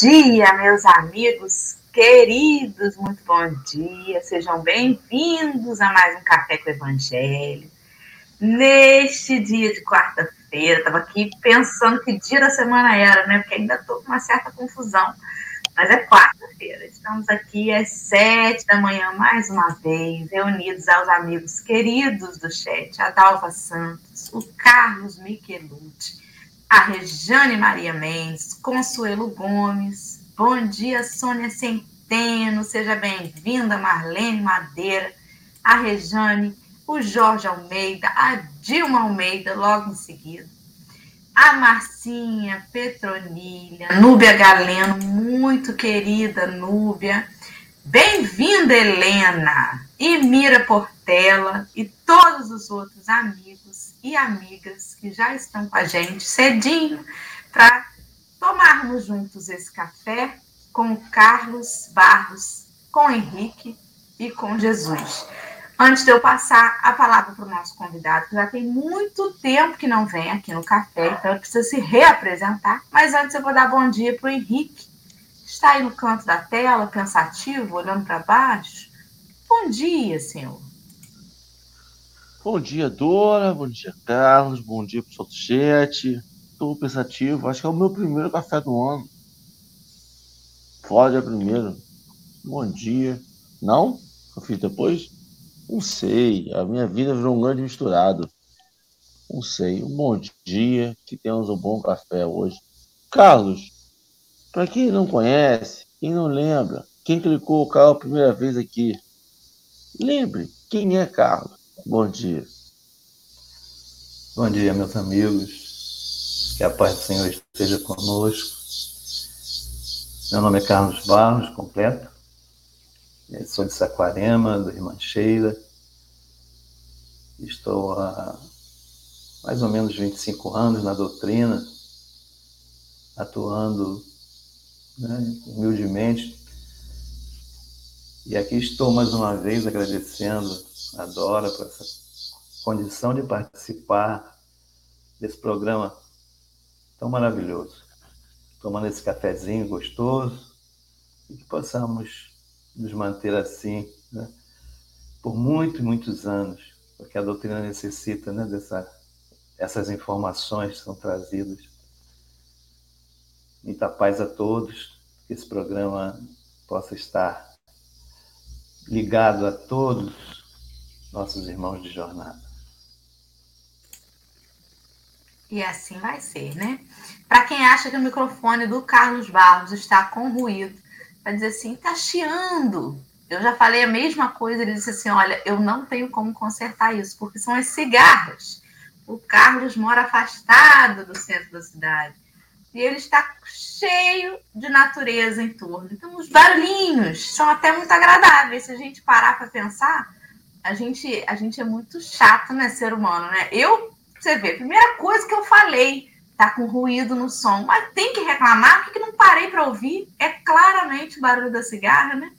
Dia, meus amigos queridos, muito bom dia. Sejam bem-vindos a mais um Café com o Evangelho. Neste dia de quarta-feira, estava aqui pensando que dia da semana era, né? Porque ainda estou com uma certa confusão. Mas é quarta-feira. Estamos aqui às sete da manhã, mais uma vez, reunidos aos amigos queridos do chat, a Dalva Santos, o Carlos Michelucci, a Rejane Maria Mendes, Consuelo Gomes, bom dia, Sônia Centeno, seja bem-vinda, Marlene Madeira, a Rejane, o Jorge Almeida, a Dilma Almeida, logo em seguida, a Marcinha Petronilha, Núbia Galeno, muito querida Núbia, bem-vinda, Helena, e Mira Portela, e todos os outros amigos e amigas que já estão com a gente cedinho para tomarmos juntos esse café com Carlos Barros, com Henrique e com Jesus. Antes de eu passar a palavra para o nosso convidado, que já tem muito tempo que não vem aqui no café, então ele precisa se reapresentar. Mas antes eu vou dar bom dia para o Henrique, está aí no canto da tela, pensativo, olhando para baixo. Bom dia, senhor. Bom dia, Dora. Bom dia, Carlos. Bom dia, pessoal do chat. Estou pensativo. Acho que é o meu primeiro café do ano. Pode é primeiro. Bom dia. Não? Eu fiz depois? Não sei. A minha vida virou um grande misturado. Não sei. Um bom dia. Que temos um bom café hoje. Carlos, para quem não conhece, quem não lembra, quem clicou o carro a primeira vez aqui, lembre quem é Carlos. Bom dia. Bom dia, meus amigos. Que a paz do Senhor esteja conosco. Meu nome é Carlos Barros, completo. Eu sou de Saquarema, do Irmancheira. Estou há mais ou menos 25 anos na doutrina, atuando né, humildemente. E aqui estou mais uma vez agradecendo adora por essa condição de participar desse programa tão maravilhoso. Tomando esse cafezinho gostoso e que possamos nos manter assim né, por muitos, muitos anos, porque a doutrina necessita né, dessa, essas informações que são trazidas. Muita paz a todos, que esse programa possa estar ligado a todos nossos irmãos de jornada. E assim vai ser, né? Para quem acha que o microfone do Carlos Barros está com ruído, vai dizer assim, tá chiando. Eu já falei a mesma coisa, ele disse assim, olha, eu não tenho como consertar isso, porque são as cigarras. O Carlos mora afastado do centro da cidade. E ele está cheio de natureza em torno. Então, os barulhinhos são até muito agradáveis. Se a gente parar para pensar, a gente, a gente é muito chato, né, ser humano, né? Eu, você vê, primeira coisa que eu falei, tá com ruído no som, mas tem que reclamar, porque não parei para ouvir? É claramente o barulho da cigarra, né?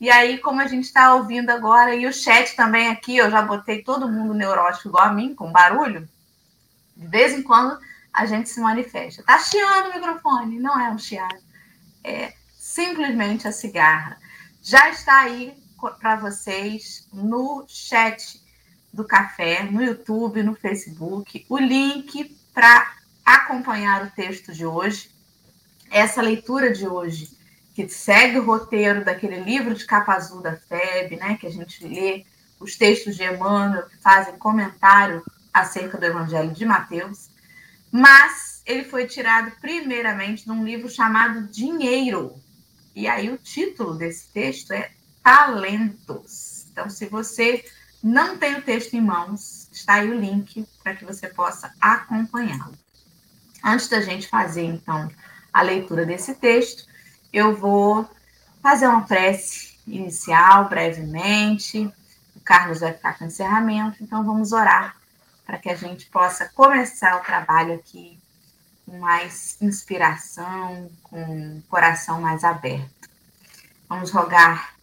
E aí, como a gente está ouvindo agora, e o chat também aqui, eu já botei todo mundo neurótico igual a mim, com barulho, de vez em quando a gente se manifesta. Tá chiando o microfone, não é um chiado, é simplesmente a cigarra. Já está aí para vocês no chat do café, no YouTube, no Facebook, o link para acompanhar o texto de hoje. Essa leitura de hoje, que segue o roteiro daquele livro de capa azul da FEB, né, que a gente lê os textos de Emmanuel, que fazem comentário acerca do Evangelho de Mateus, mas ele foi tirado primeiramente de um livro chamado Dinheiro. E aí o título desse texto é talentos. Então, se você não tem o texto em mãos, está aí o link para que você possa acompanhá-lo. Antes da gente fazer, então, a leitura desse texto, eu vou fazer uma prece inicial, brevemente. O Carlos vai ficar com encerramento, então vamos orar para que a gente possa começar o trabalho aqui com mais inspiração, com o coração mais aberto. Vamos rogar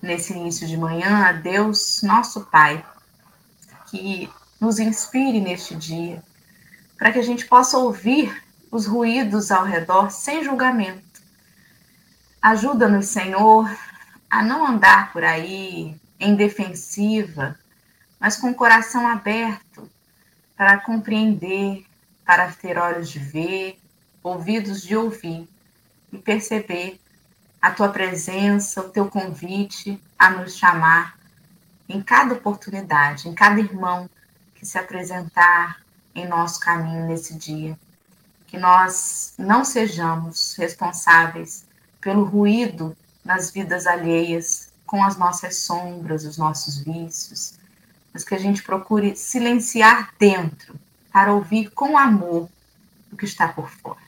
nesse início de manhã a Deus, nosso Pai, que nos inspire neste dia, para que a gente possa ouvir os ruídos ao redor sem julgamento. Ajuda-nos, Senhor, a não andar por aí em defensiva, mas com o coração aberto para compreender, para ter olhos de ver, ouvidos de ouvir e perceber a tua presença, o teu convite a nos chamar em cada oportunidade, em cada irmão que se apresentar em nosso caminho nesse dia. Que nós não sejamos responsáveis pelo ruído nas vidas alheias, com as nossas sombras, os nossos vícios, mas que a gente procure silenciar dentro para ouvir com amor o que está por fora.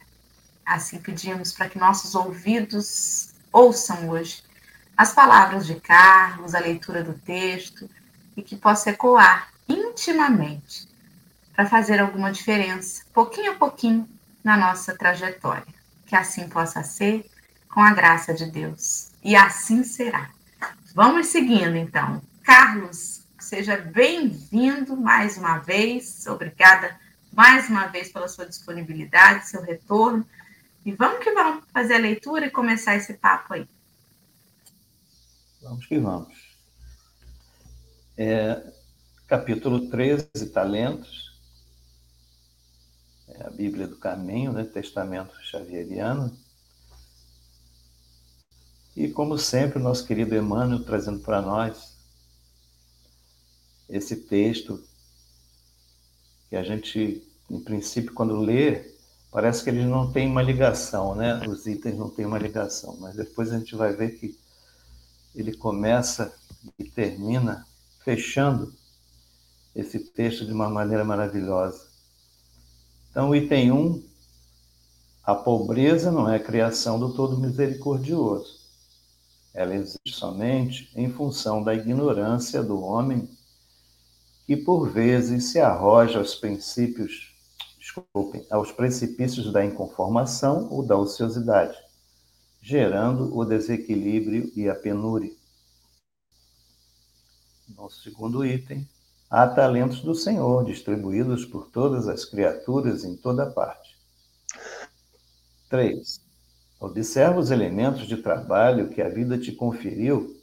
Assim pedimos para que nossos ouvidos ouçam hoje as palavras de Carlos, a leitura do texto e que possa ecoar intimamente para fazer alguma diferença, pouquinho a pouquinho, na nossa trajetória. Que assim possa ser, com a graça de Deus. E assim será. Vamos seguindo, então. Carlos, seja bem-vindo mais uma vez. Obrigada mais uma vez pela sua disponibilidade, seu retorno. E vamos que vamos fazer a leitura e começar esse papo aí. Vamos que vamos. É, capítulo 13, Talentos. É a Bíblia do Caminho, né? Testamento Xavieriano. E, como sempre, o nosso querido Emmanuel trazendo para nós esse texto que a gente, em princípio, quando lê, parece que eles não têm uma ligação, né? Os itens não têm uma ligação, mas depois a gente vai ver que ele começa e termina fechando esse texto de uma maneira maravilhosa. Então, item 1, a pobreza não é criação do Todo Misericordioso. Ela existe somente em função da ignorância do homem que, por vezes, se arroja aos princípios, desculpem, aos precipícios da inconformação ou da ociosidade gerando o desequilíbrio e a penúria. Nosso segundo item, há talentos do Senhor distribuídos por todas as criaturas em toda parte. 3. Observa os elementos de trabalho que a vida te conferiu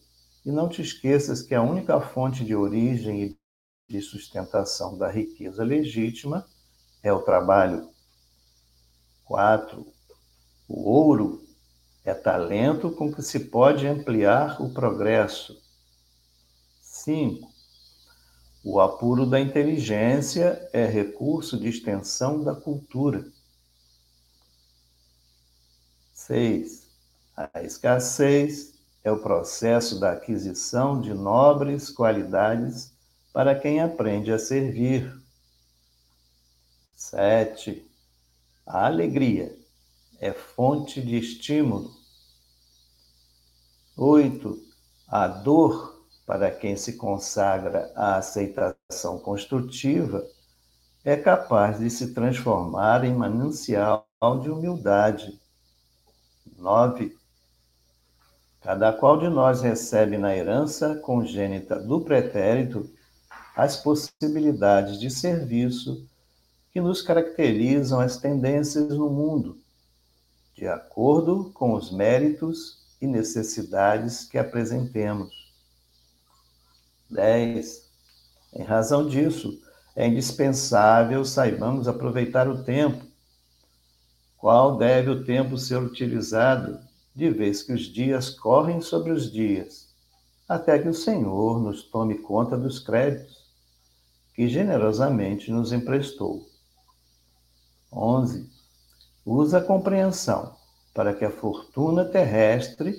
e não te esqueças que a única fonte de origem e de sustentação da riqueza legítima é o trabalho. 4. O ouro é talento com que se pode ampliar o progresso. 5. O apuro da inteligência é recurso de extensão da cultura. 6. A escassez é o processo da aquisição de nobres qualidades para quem aprende a servir. 7. A alegria é fonte de estímulo. Oito, a dor, para quem se consagra à aceitação construtiva, é capaz de se transformar em manancial de humildade. Nove, cada qual de nós recebe na herança congênita do pretérito as possibilidades de serviço que nos caracterizam as tendências no mundo de acordo com os méritos e necessidades que apresentemos. 10. Em razão disso, é indispensável saibamos aproveitar o tempo. Qual deve o tempo ser utilizado, de vez que os dias correm sobre os dias, até que o Senhor nos tome conta dos créditos que generosamente nos emprestou. 11 Usa a compreensão para que a fortuna terrestre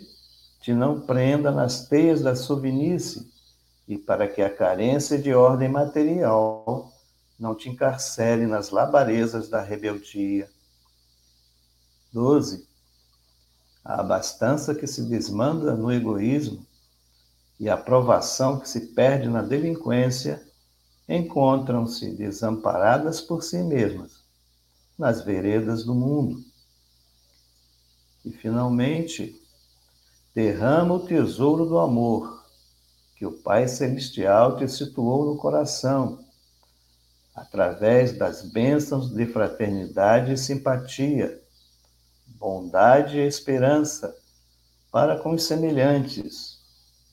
te não prenda nas teias da sovinice e para que a carência de ordem material não te encarcere nas labarezas da rebeldia. 12. A abastança que se desmanda no egoísmo e a provação que se perde na delinquência encontram-se desamparadas por si mesmas nas veredas do mundo. E, finalmente, derrama o tesouro do amor que o Pai Celestial te situou no coração, através das bênçãos de fraternidade e simpatia, bondade e esperança para com os semelhantes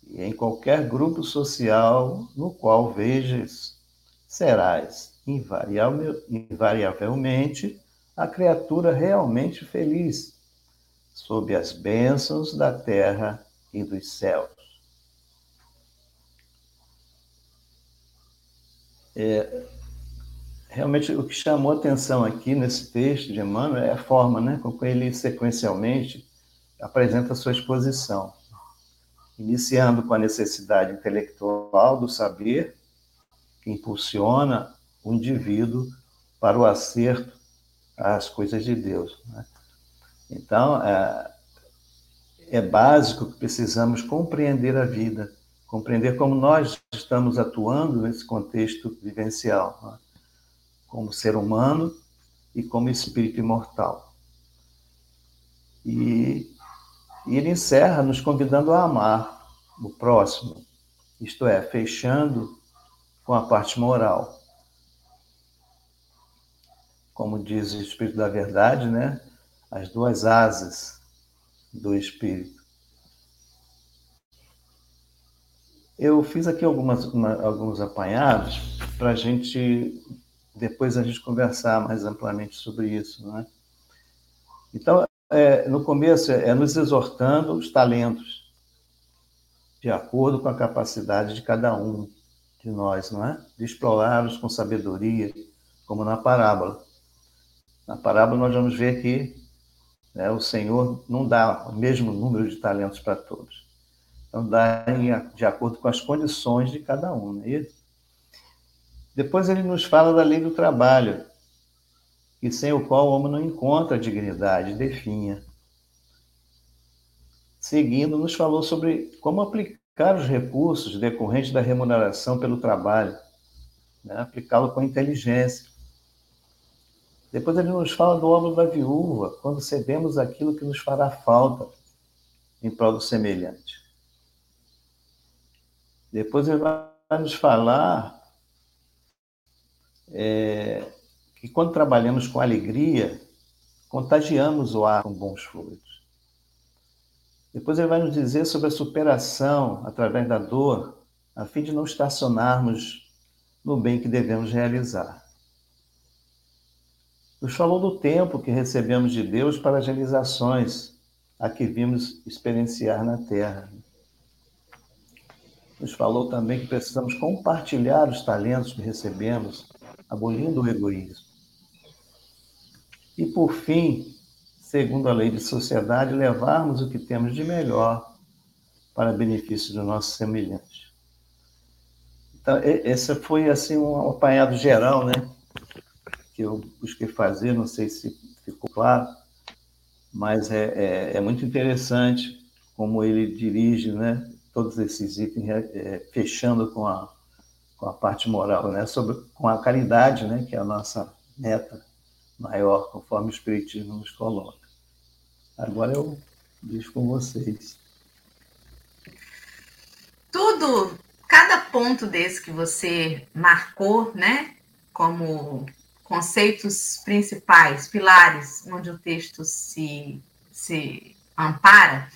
e em qualquer grupo social no qual vejas, serás invariavelmente a criatura realmente feliz, sob as bênçãos da terra e dos céus. É, realmente o que chamou atenção aqui nesse texto de Emmanuel é a forma né, com que ele sequencialmente apresenta a sua exposição, iniciando com a necessidade intelectual do saber, impulsiona o indivíduo para o acerto às coisas de Deus. Né? Então, é, é básico que precisamos compreender a vida, compreender como nós estamos atuando nesse contexto vivencial, né? como ser humano e como espírito imortal. E, e ele encerra nos convidando a amar o próximo, isto é, fechando com a parte moral. Como diz o Espírito da Verdade, né? As duas asas do Espírito. Eu fiz aqui algumas, uma, alguns apanhados para a gente depois a gente conversar mais amplamente sobre isso, não é? Então, é, no começo é, é nos exortando os talentos de acordo com a capacidade de cada um de nós, não é? De explorá-los com sabedoria, como na parábola. Na parábola nós vamos ver que né, o Senhor não dá o mesmo número de talentos para todos. Então, dá de acordo com as condições de cada um, não é isso? Depois ele nos fala da lei do trabalho, e sem o qual o homem não encontra dignidade, definha. Seguindo, nos falou sobre como aplicar os recursos decorrentes da remuneração pelo trabalho, né? aplicá-lo com inteligência. Depois ele nos fala do óbvio da viúva, quando cedemos aquilo que nos fará falta em prol do semelhante. Depois ele vai nos falar é, que quando trabalhamos com alegria, contagiamos o ar com bons frutos. Depois ele vai nos dizer sobre a superação através da dor, a fim de não estacionarmos no bem que devemos realizar. Nos falou do tempo que recebemos de Deus para as realizações a que vimos experienciar na Terra nos falou também que precisamos compartilhar os talentos que recebemos, abolindo o egoísmo. E, por fim, segundo a lei de sociedade, levarmos o que temos de melhor para benefício do nosso semelhante. Então, esse foi assim um apanhado geral, né, que eu busquei fazer, não sei se ficou claro, mas é, é, é muito interessante como ele dirige, né, todos esses itens, é, fechando com a, com a parte moral, né? Sobre, com a caridade, né? que é a nossa meta maior, conforme o Espiritismo nos coloca. Agora eu deixo com vocês. Tudo, cada ponto desse que você marcou, né, como conceitos principais, pilares, onde o texto se, se ampara,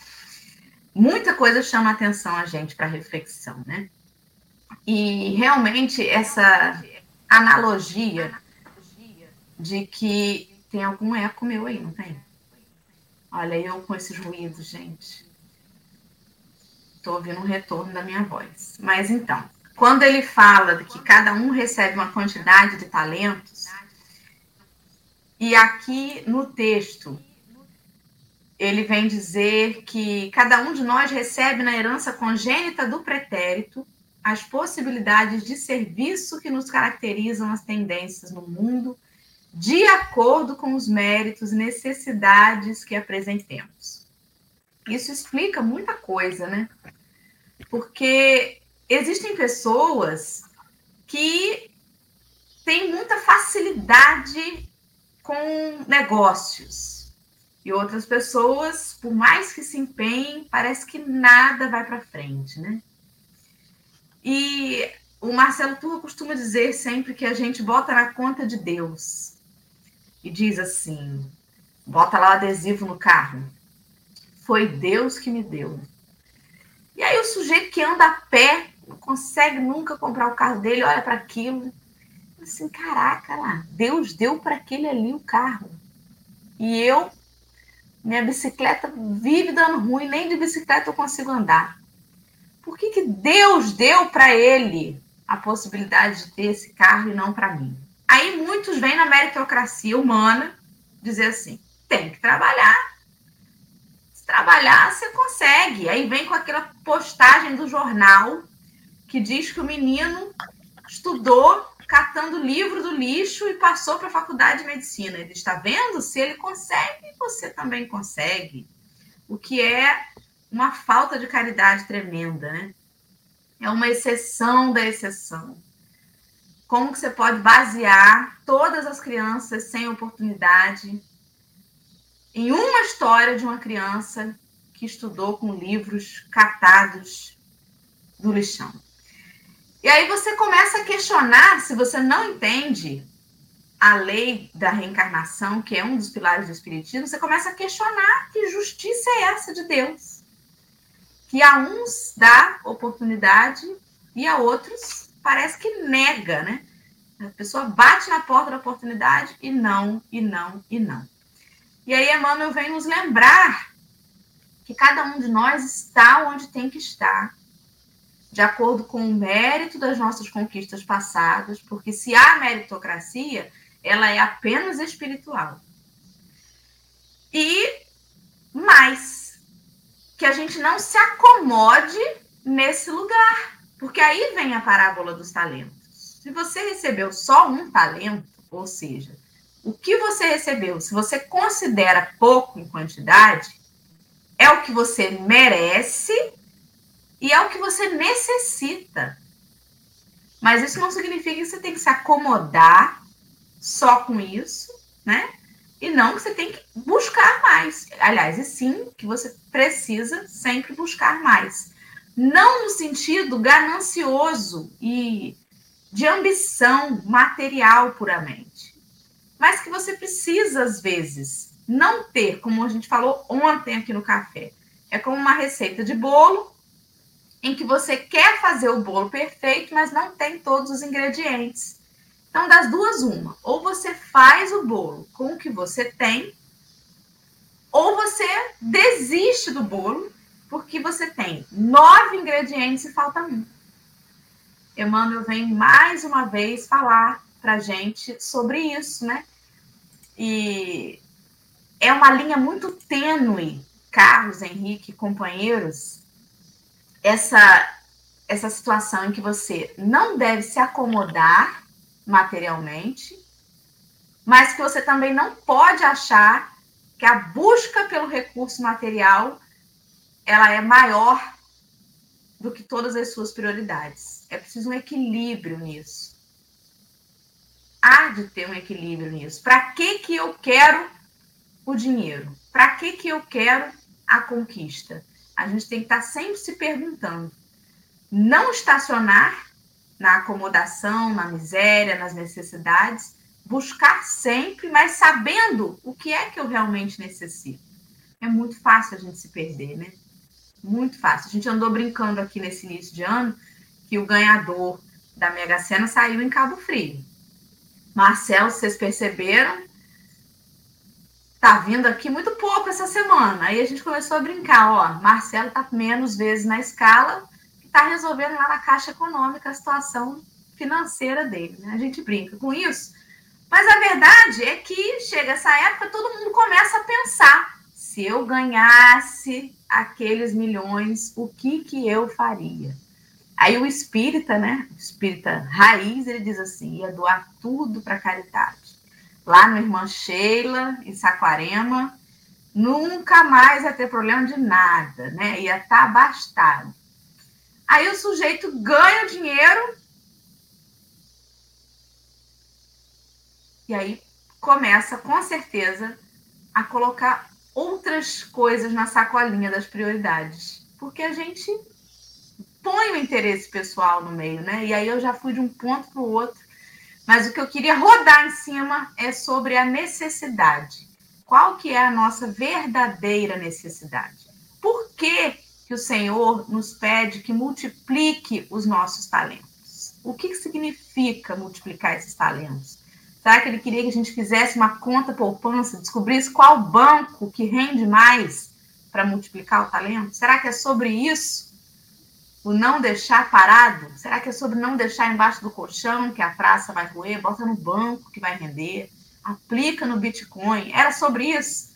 muita coisa chama atenção a gente para reflexão, né? E realmente essa analogia de que tem algum eco meu aí, não tem? Olha, eu com esses ruídos, gente. Estou ouvindo um retorno da minha voz. Mas então, quando ele fala de que cada um recebe uma quantidade de talentos, e aqui no texto ele vem dizer que cada um de nós recebe na herança congênita do pretérito as possibilidades de serviço que nos caracterizam as tendências no mundo, de acordo com os méritos e necessidades que apresentemos. Isso explica muita coisa, né? Porque existem pessoas que têm muita facilidade com negócios, e outras pessoas, por mais que se empenhem, parece que nada vai para frente, né? E o Marcelo Turra costuma dizer sempre que a gente bota na conta de Deus. E diz assim: bota lá o adesivo no carro. Foi Deus que me deu. E aí o sujeito que anda a pé, não consegue nunca comprar o carro dele, olha para aquilo. Assim, caraca lá, Deus deu para aquele ali o carro. E eu, minha bicicleta vive dando ruim, nem de bicicleta eu consigo andar. Por que, que Deus deu para ele a possibilidade de ter esse carro e não para mim. Aí muitos vêm na meritocracia humana dizer assim: tem que trabalhar. Se trabalhar, você consegue. Aí vem com aquela postagem do jornal que diz que o menino estudou catando livro do lixo e passou para a faculdade de medicina. Ele está vendo? Se ele consegue, você também consegue. O que é uma falta de caridade tremenda, né? é uma exceção da exceção. Como que você pode basear todas as crianças sem oportunidade em uma história de uma criança que estudou com livros catados do lixão? E aí você começa a questionar se você não entende a lei da reencarnação, que é um dos pilares do espiritismo, você começa a questionar que justiça é essa de Deus que a uns dá oportunidade e a outros parece que nega, né? A pessoa bate na porta da oportunidade e não, e não, e não. E aí Emmanuel vem nos lembrar que cada um de nós está onde tem que estar, de acordo com o mérito das nossas conquistas passadas, porque se há meritocracia, ela é apenas espiritual. E mais, que a gente não se acomode nesse lugar. Porque aí vem a parábola dos talentos. Se você recebeu só um talento, ou seja, o que você recebeu, se você considera pouco em quantidade, é o que você merece e é o que você necessita. Mas isso não significa que você tem que se acomodar só com isso, né? e não que você tem que buscar mais. Aliás, e sim que você precisa sempre buscar mais. Não no sentido ganancioso e de ambição material puramente, mas que você precisa, às vezes, não ter, como a gente falou ontem aqui no café. É como uma receita de bolo em que você quer fazer o bolo perfeito, mas não tem todos os ingredientes. Então, das duas, uma. Ou você faz o bolo com o que você tem, ou você desiste do bolo porque você tem nove ingredientes e falta um. Emmanuel vem mais uma vez falar para gente sobre isso, né? E é uma linha muito tênue, Carlos, Henrique, companheiros, essa, essa situação em que você não deve se acomodar materialmente, mas que você também não pode achar que a busca pelo recurso material ela é maior do que todas as suas prioridades. É preciso um equilíbrio nisso. Há de ter um equilíbrio nisso. Para que que eu quero o dinheiro? Para que que eu quero a conquista? A gente tem que estar sempre se perguntando. Não estacionar na acomodação, na miséria, nas necessidades, buscar sempre, mas sabendo o que é que eu realmente necessito. É muito fácil a gente se perder, né? Muito fácil. A gente andou brincando aqui nesse início de ano que o ganhador da Mega Sena saiu em Cabo Frio. Marcelo, vocês perceberam? Tá vindo aqui muito pouco essa semana. Aí a gente começou a brincar, ó, Marcelo tá menos vezes na escala, está resolvendo lá na Caixa Econômica a situação financeira dele. Né? A gente brinca com isso. Mas a verdade é que chega essa época, todo mundo começa a pensar: se eu ganhasse aqueles milhões, o que, que eu faria? Aí o espírita, né? O espírita raiz, ele diz assim: ia doar tudo para caridade. Lá no Irmã Sheila, em Saquarema, nunca mais ia ter problema de nada, né? Ia estar tá abastado. Aí o sujeito ganha o dinheiro e aí começa, com certeza, a colocar outras coisas na sacolinha das prioridades. Porque a gente põe o interesse pessoal no meio, né? E aí eu já fui de um ponto para o outro. Mas o que eu queria rodar em cima é sobre a necessidade. Qual que é a nossa verdadeira necessidade? Por que, que o Senhor nos pede que multiplique os nossos talentos? O que, que significa multiplicar esses talentos? Será que ele queria que a gente fizesse uma conta poupança, descobrisse qual banco que rende mais para multiplicar o talento? Será que é sobre isso? O não deixar parado? Será que é sobre não deixar embaixo do colchão que a praça vai roer? Bota no banco que vai render? Aplica no Bitcoin? Era sobre isso?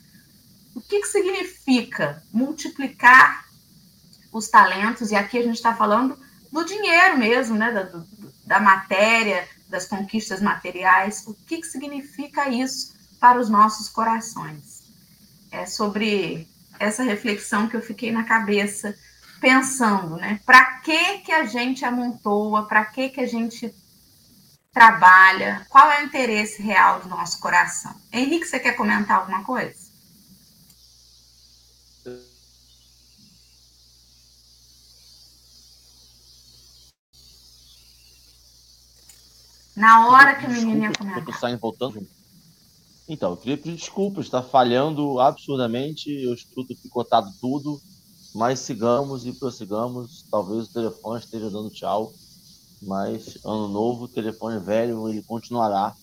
O que, que significa multiplicar os talentos? E aqui a gente está falando do dinheiro mesmo, né? Da, da matéria, das conquistas materiais, o que, que significa isso para os nossos corações? É sobre essa reflexão que eu fiquei na cabeça pensando, né? Para que que a gente amontoa? Para que que a gente trabalha? Qual é o interesse real do nosso coração? Henrique, você quer comentar alguma coisa? Na hora que o menino ia comentar. Saem voltando. Então, eu queria pedir desculpas, está falhando absurdamente, eu escuto picotado tudo, mas sigamos e prossigamos. Talvez o telefone esteja dando tchau, mas ano novo, o telefone velho, ele continuará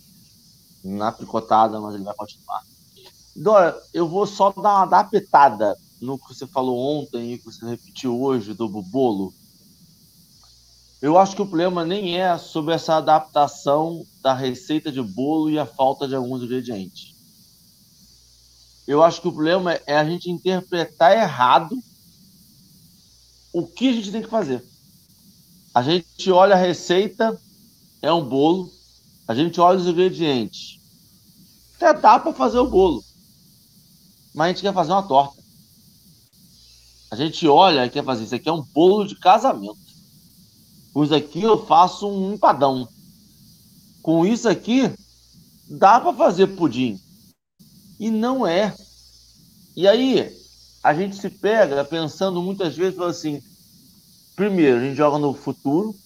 na picotada, mas ele vai continuar. Dora, eu vou só dar uma adaptada no que você falou ontem e que você repetiu hoje do bolo eu acho que o problema nem é sobre essa adaptação da receita de bolo e a falta de alguns ingredientes. Eu acho que o problema é a gente interpretar errado o que a gente tem que fazer. A gente olha a receita, é um bolo, a gente olha os ingredientes. Até dá para fazer o bolo, mas a gente quer fazer uma torta. A gente olha e quer fazer isso aqui é um bolo de casamento. Com isso aqui eu faço um empadão. Com isso aqui dá para fazer pudim. E não é. E aí a gente se pega pensando muitas vezes assim, primeiro, a gente joga no futuro.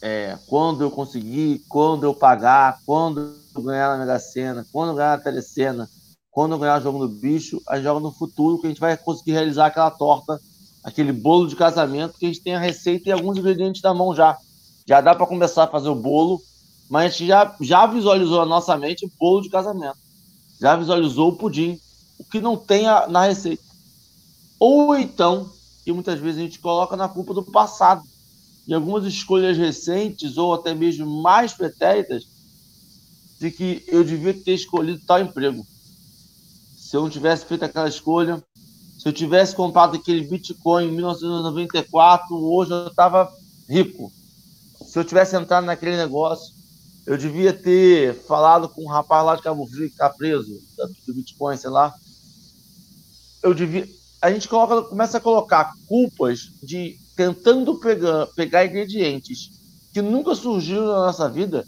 É, quando eu conseguir, quando eu pagar, quando eu ganhar na Mega Sena, quando eu ganhar na Telecena, quando eu ganhar o jogo do bicho, a gente joga no futuro que a gente vai conseguir realizar aquela torta aquele bolo de casamento que a gente tem a receita e alguns ingredientes na mão já. Já dá para começar a fazer o bolo, mas a gente já, já visualizou na nossa mente o bolo de casamento. Já visualizou o pudim, o que não tem a, na receita. Ou então, e muitas vezes a gente coloca na culpa do passado. E algumas escolhas recentes, ou até mesmo mais pretéritas, de que eu devia ter escolhido tal emprego. Se eu não tivesse feito aquela escolha, se eu tivesse comprado aquele Bitcoin em 1994, hoje eu estava rico. Se eu tivesse entrado naquele negócio, eu devia ter falado com um rapaz lá de Cabo Frio que está preso, do Bitcoin, sei lá. Eu devia. A gente coloca, começa a colocar culpas de tentando pegar, pegar ingredientes que nunca surgiram na nossa vida,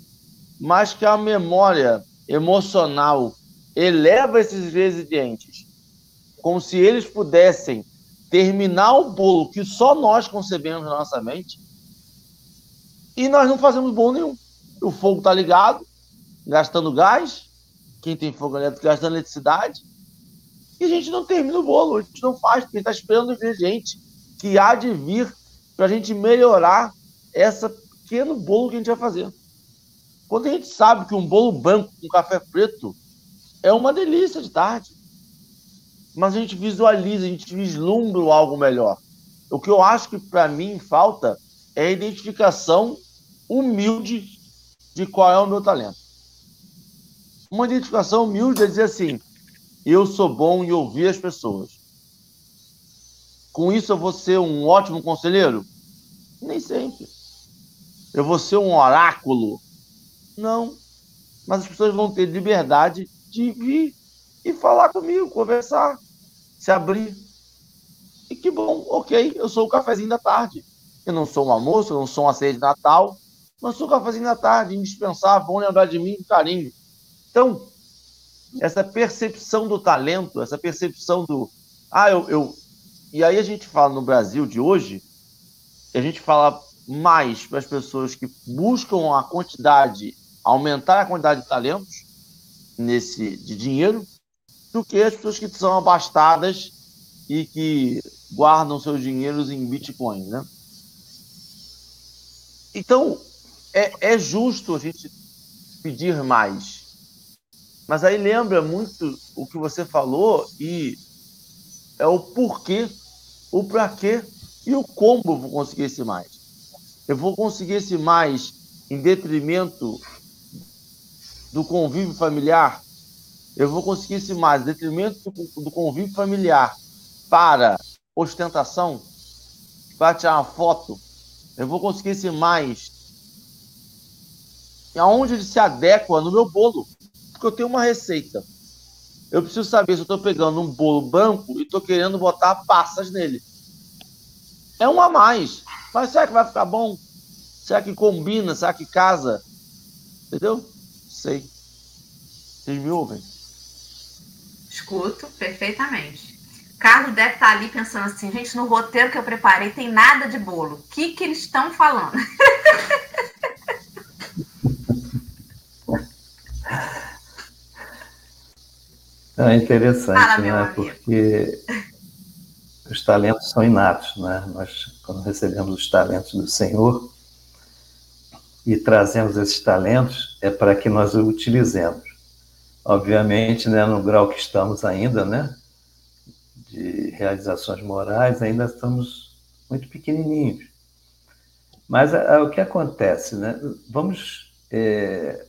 mas que a memória emocional eleva esses ingredientes como se eles pudessem terminar o bolo que só nós concebemos na nossa mente e nós não fazemos bolo nenhum. O fogo está ligado, gastando gás, quem tem fogo elétrico gastando eletricidade, e a gente não termina o bolo, a gente não faz, porque está esperando o ingrediente que há de vir para a gente melhorar esse pequeno bolo que a gente vai fazer. Quando a gente sabe que um bolo branco com café preto é uma delícia de tarde mas a gente visualiza, a gente vislumbra algo melhor. O que eu acho que para mim falta é a identificação humilde de qual é o meu talento. Uma identificação humilde é dizer assim: eu sou bom em ouvir as pessoas. Com isso eu vou ser um ótimo conselheiro? Nem sempre. Eu vou ser um oráculo? Não. Mas as pessoas vão ter liberdade de vir e falar comigo, conversar se abrir. E que bom, ok, eu sou o cafezinho da tarde. Eu não sou um almoço, eu não sou uma ceia de Natal, mas sou o cafezinho da tarde, indispensável, vão lembrar de mim com carinho. Então, essa percepção do talento, essa percepção do. Ah, eu, eu. E aí a gente fala no Brasil de hoje, a gente fala mais para as pessoas que buscam a quantidade, aumentar a quantidade de talentos nesse de dinheiro, do que as pessoas que são abastadas e que guardam seus dinheiros em Bitcoin, né? Então, é, é justo a gente pedir mais. Mas aí lembra muito o que você falou e é o porquê, o para quê e o como eu vou conseguir esse mais. Eu vou conseguir esse mais em detrimento do convívio familiar. Eu vou conseguir esse mais detrimento do, do convívio familiar para ostentação, para tirar uma foto. Eu vou conseguir esse mais aonde ele se adequa no meu bolo. Porque eu tenho uma receita. Eu preciso saber se eu estou pegando um bolo branco e estou querendo botar passas nele. É um a mais. Mas será que vai ficar bom? Será que combina? Será que casa? Entendeu? Sei. Vocês me ouvem? Escuto perfeitamente. Carlos deve estar ali pensando assim, gente, no roteiro que eu preparei tem nada de bolo. O que, que eles estão falando? É interessante, Fala, né? Porque os talentos são inatos, né? Nós, quando recebemos os talentos do Senhor e trazemos esses talentos, é para que nós os utilizemos. Obviamente, né, no grau que estamos ainda, né? De realizações morais, ainda estamos muito pequenininhos. Mas a, a, o que acontece, né? Vamos é,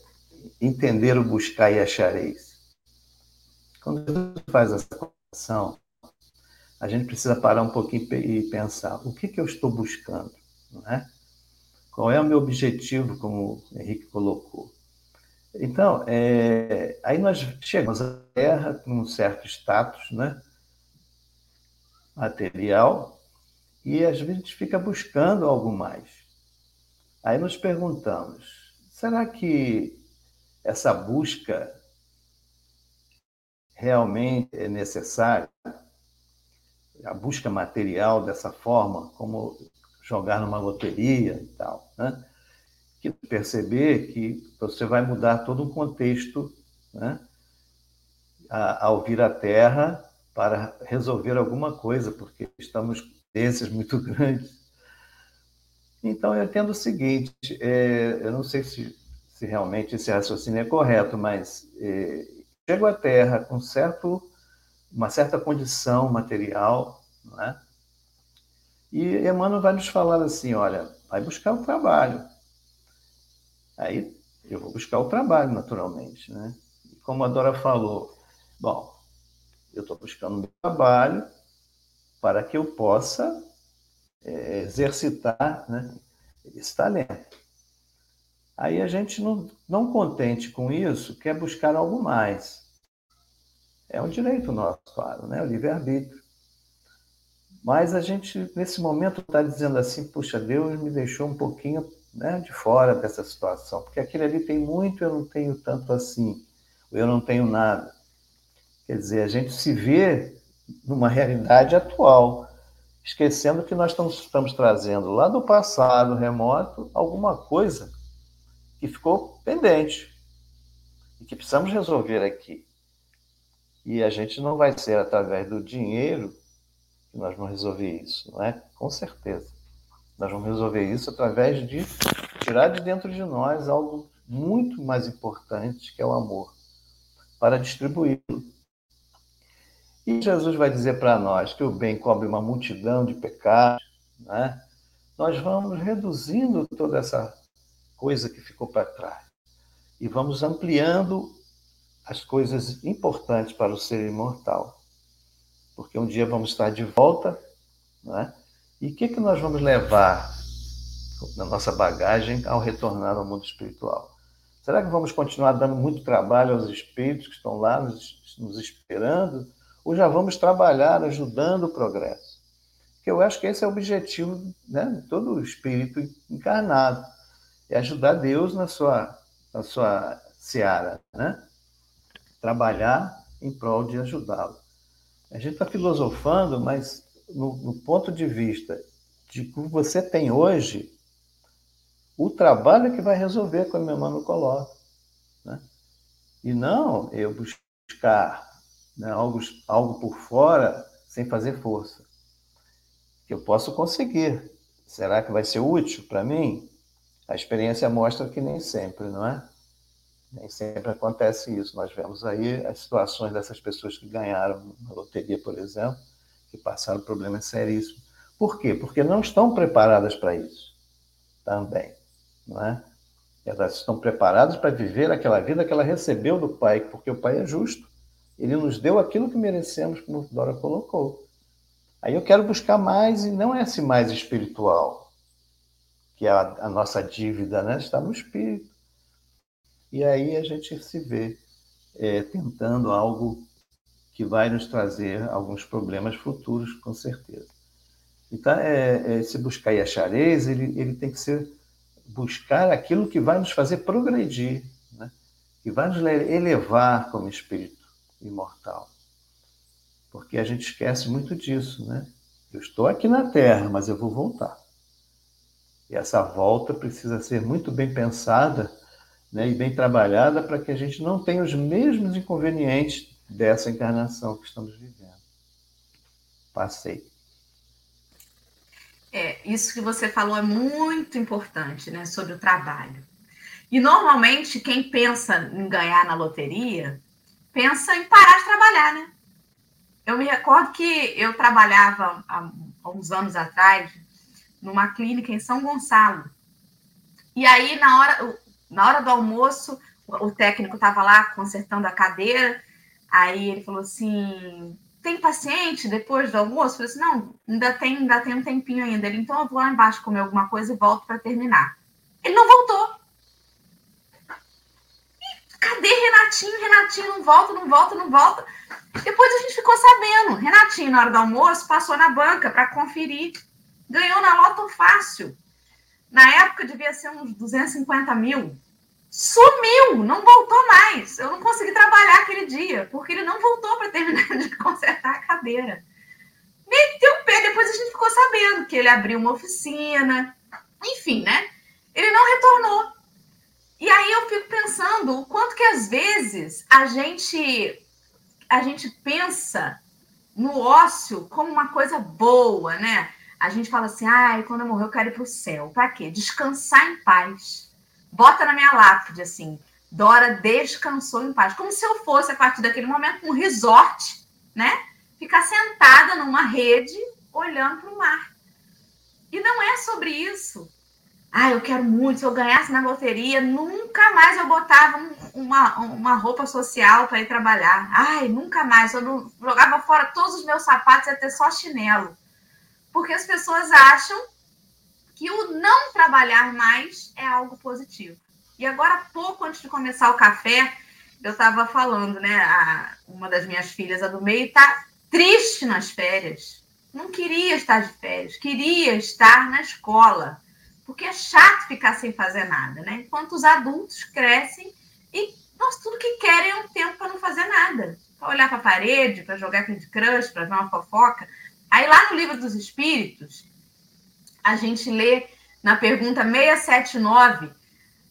entender o buscar e achareis. Quando Jesus faz essa conexão, a gente precisa parar um pouquinho e pensar: o que, que eu estou buscando? Não é? Qual é o meu objetivo, como o Henrique colocou? Então, é, aí nós chegamos à Terra com um certo status né, material e às vezes a gente fica buscando algo mais. Aí nos perguntamos: será que essa busca realmente é necessário a busca material dessa forma, como jogar numa loteria e tal, né? Perceber que você vai mudar todo um contexto, né? Ao vir à Terra para resolver alguma coisa, porque estamos tendências muito grandes. Então, eu entendo o seguinte: é, eu não sei se, se realmente esse raciocínio é correto, mas é, chego à Terra com certo, uma certa condição material, não é? E Emmanuel vai nos falar assim, olha, vai buscar o trabalho. Aí eu vou buscar o trabalho, naturalmente, né? E como a Dora falou, bom, eu estou buscando meu trabalho para que eu possa é, exercitar né, esse talento. Aí a gente, não, não contente com isso, quer buscar algo mais. É um direito nosso, claro, né? o livre-arbítrio. Mas a gente, nesse momento, está dizendo assim: puxa, Deus me deixou um pouquinho né, de fora dessa situação, porque aquele ali tem muito, eu não tenho tanto assim, eu não tenho nada. Quer dizer, a gente se vê numa realidade atual, esquecendo que nós estamos, estamos trazendo lá do passado remoto alguma coisa que ficou pendente e que precisamos resolver aqui. E a gente não vai ser através do dinheiro que nós vamos resolver isso, não é? Com certeza. Nós vamos resolver isso através de tirar de dentro de nós algo muito mais importante, que é o amor, para distribuí-lo. E Jesus vai dizer para nós que o bem cobre uma multidão de pecados, né? Nós vamos reduzindo toda essa coisa que ficou para trás. E vamos ampliando as coisas importantes para o ser imortal. Porque um dia vamos estar de volta, né? E o que, que nós vamos levar na nossa bagagem ao retornar ao mundo espiritual? Será que vamos continuar dando muito trabalho aos espíritos que estão lá nos, nos esperando? Ou já vamos trabalhar ajudando o progresso? Porque eu acho que esse é o objetivo né, de todo espírito encarnado é ajudar Deus na sua, na sua seara, né? Trabalhar em prol de ajudá-lo. A gente está filosofando, mas no, no, ponto de vista de que você tem hoje, o trabalho é que vai resolver, como meu irmão coloca. Né? E não eu buscar né, algo, algo por fora sem fazer força. Que eu posso conseguir. Será que vai ser útil para mim? A experiência mostra que nem sempre, não é? Nem sempre acontece isso. Nós vemos aí as situações dessas pessoas que ganharam na loteria, por exemplo, que passaram problemas seríssimos. Por quê? Porque não estão preparadas para isso também, não é? Elas estão preparadas para viver aquela vida que ela recebeu do Pai, porque o Pai é justo. Ele nos deu aquilo que merecemos, como Dora colocou. Aí eu quero buscar mais, e não é esse mais espiritual, que é a, a nossa dívida né? está no espírito. E aí a gente se vê é, tentando algo que vai nos trazer alguns problemas futuros, com certeza. Então, é, é, se buscar e achareis, ele, ele tem que ser buscar aquilo que vai nos fazer progredir, né? que vai nos elevar como espírito imortal. Porque a gente esquece muito disso, né? Eu estou aqui na Terra, mas eu vou voltar. E essa volta precisa ser muito bem pensada né, e bem trabalhada para que a gente não tenha os mesmos inconvenientes dessa encarnação que estamos vivendo. Passei. É, isso que você falou é muito importante, né, sobre o trabalho. E normalmente quem pensa em ganhar na loteria pensa em parar de trabalhar, né? Eu me recordo que eu trabalhava há, uns anos atrás numa clínica em São Gonçalo. E aí, na hora, na hora do almoço, o técnico estava lá consertando a cadeira. Aí ele falou assim: tem paciente depois do almoço? Eu falei assim: não, ainda tem, ainda tem um tempinho ainda. Ele, então eu vou lá embaixo comer alguma coisa e volto para terminar. Ele não voltou. E cadê Renatinho? Renatinho não volta, não volta, não volta. Depois a gente ficou sabendo. Renatinho, na hora do almoço, passou na banca para conferir. Ganhou na loto fácil. Na época devia ser uns 250 mil. Sumiu, não voltou mais. Eu não consegui trabalhar aquele dia, porque ele não voltou para terminar de consertar a cadeira. Meteu o pé, depois a gente ficou sabendo que ele abriu uma oficina, enfim, né? Ele não retornou. E aí eu fico pensando o quanto que às vezes a gente a gente pensa no ócio como uma coisa boa, né? A gente fala assim, ai, quando eu morrer eu quero ir para o céu. Para quê? Descansar em paz. Bota na minha lápide, assim, Dora descansou em paz. Como se eu fosse, a partir daquele momento, um resort, né? Ficar sentada numa rede, olhando para o mar. E não é sobre isso. Ah, eu quero muito, se eu ganhasse na loteria, nunca mais eu botava um, uma, uma roupa social para ir trabalhar. Ai, nunca mais. Eu não, jogava fora todos os meus sapatos, ia ter só chinelo porque as pessoas acham que o não trabalhar mais é algo positivo. E agora, pouco antes de começar o café, eu estava falando, né? A, uma das minhas filhas, a do meio, está triste nas férias. Não queria estar de férias, queria estar na escola. Porque é chato ficar sem fazer nada, né? Enquanto os adultos crescem e nós tudo que querem é um tempo para não fazer nada. Para olhar para a parede, para jogar Candy Crush, para ver uma fofoca. Aí lá no livro dos Espíritos, a gente lê na pergunta 679,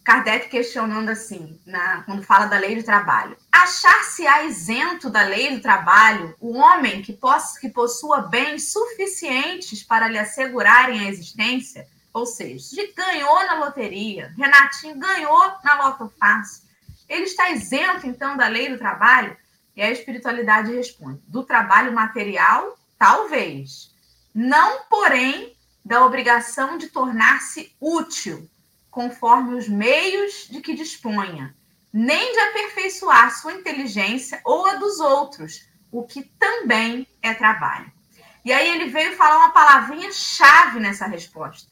Kardec questionando assim, na, quando fala da lei do trabalho. Achar-se-á isento da lei do trabalho o homem que, possa, que possua bens suficientes para lhe assegurarem a existência? Ou seja, se ganhou na loteria, Renatinho ganhou na Loto Fácil, ele está isento, então, da lei do trabalho? E a espiritualidade responde: do trabalho material Talvez. Não, porém, da obrigação de tornar-se útil, conforme os meios de que disponha, nem de aperfeiçoar sua inteligência ou a dos outros, o que também é trabalho. E aí ele veio falar uma palavrinha chave nessa resposta.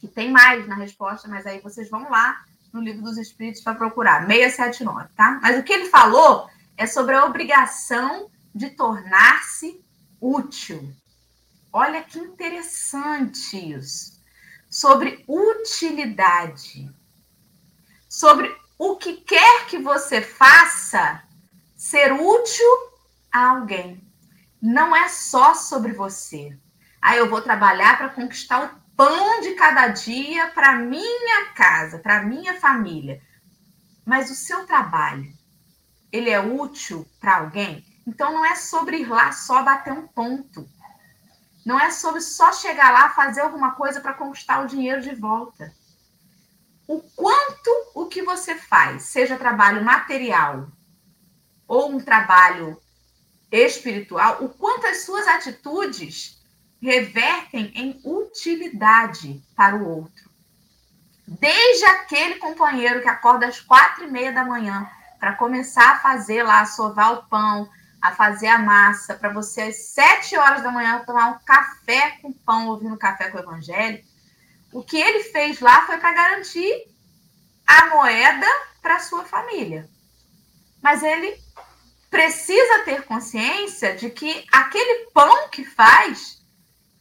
Que tem mais na resposta, mas aí vocês vão lá no livro dos Espíritos para procurar, 679, tá? Mas o que ele falou é sobre a obrigação de tornar-se útil. Olha que interessante isso. Sobre utilidade. Sobre o que quer que você faça ser útil a alguém. Não é só sobre você. Ah, eu vou trabalhar para conquistar o pão de cada dia para minha casa, para minha família. Mas o seu trabalho, ele é útil para alguém? Então não é sobre ir lá só bater um ponto. Não é sobre só chegar lá fazer alguma coisa para conquistar o dinheiro de volta. O quanto o que você faz, seja trabalho material ou um trabalho espiritual, o quanto as suas atitudes revertem em utilidade para o outro. Desde aquele companheiro que acorda às quatro e meia da manhã para começar a fazer lá, sovar o pão, a fazer a massa, para você às sete horas da manhã tomar um café com pão, ouvindo café com o evangelho, o que ele fez lá foi para garantir a moeda para sua família. Mas ele precisa ter consciência de que aquele pão que faz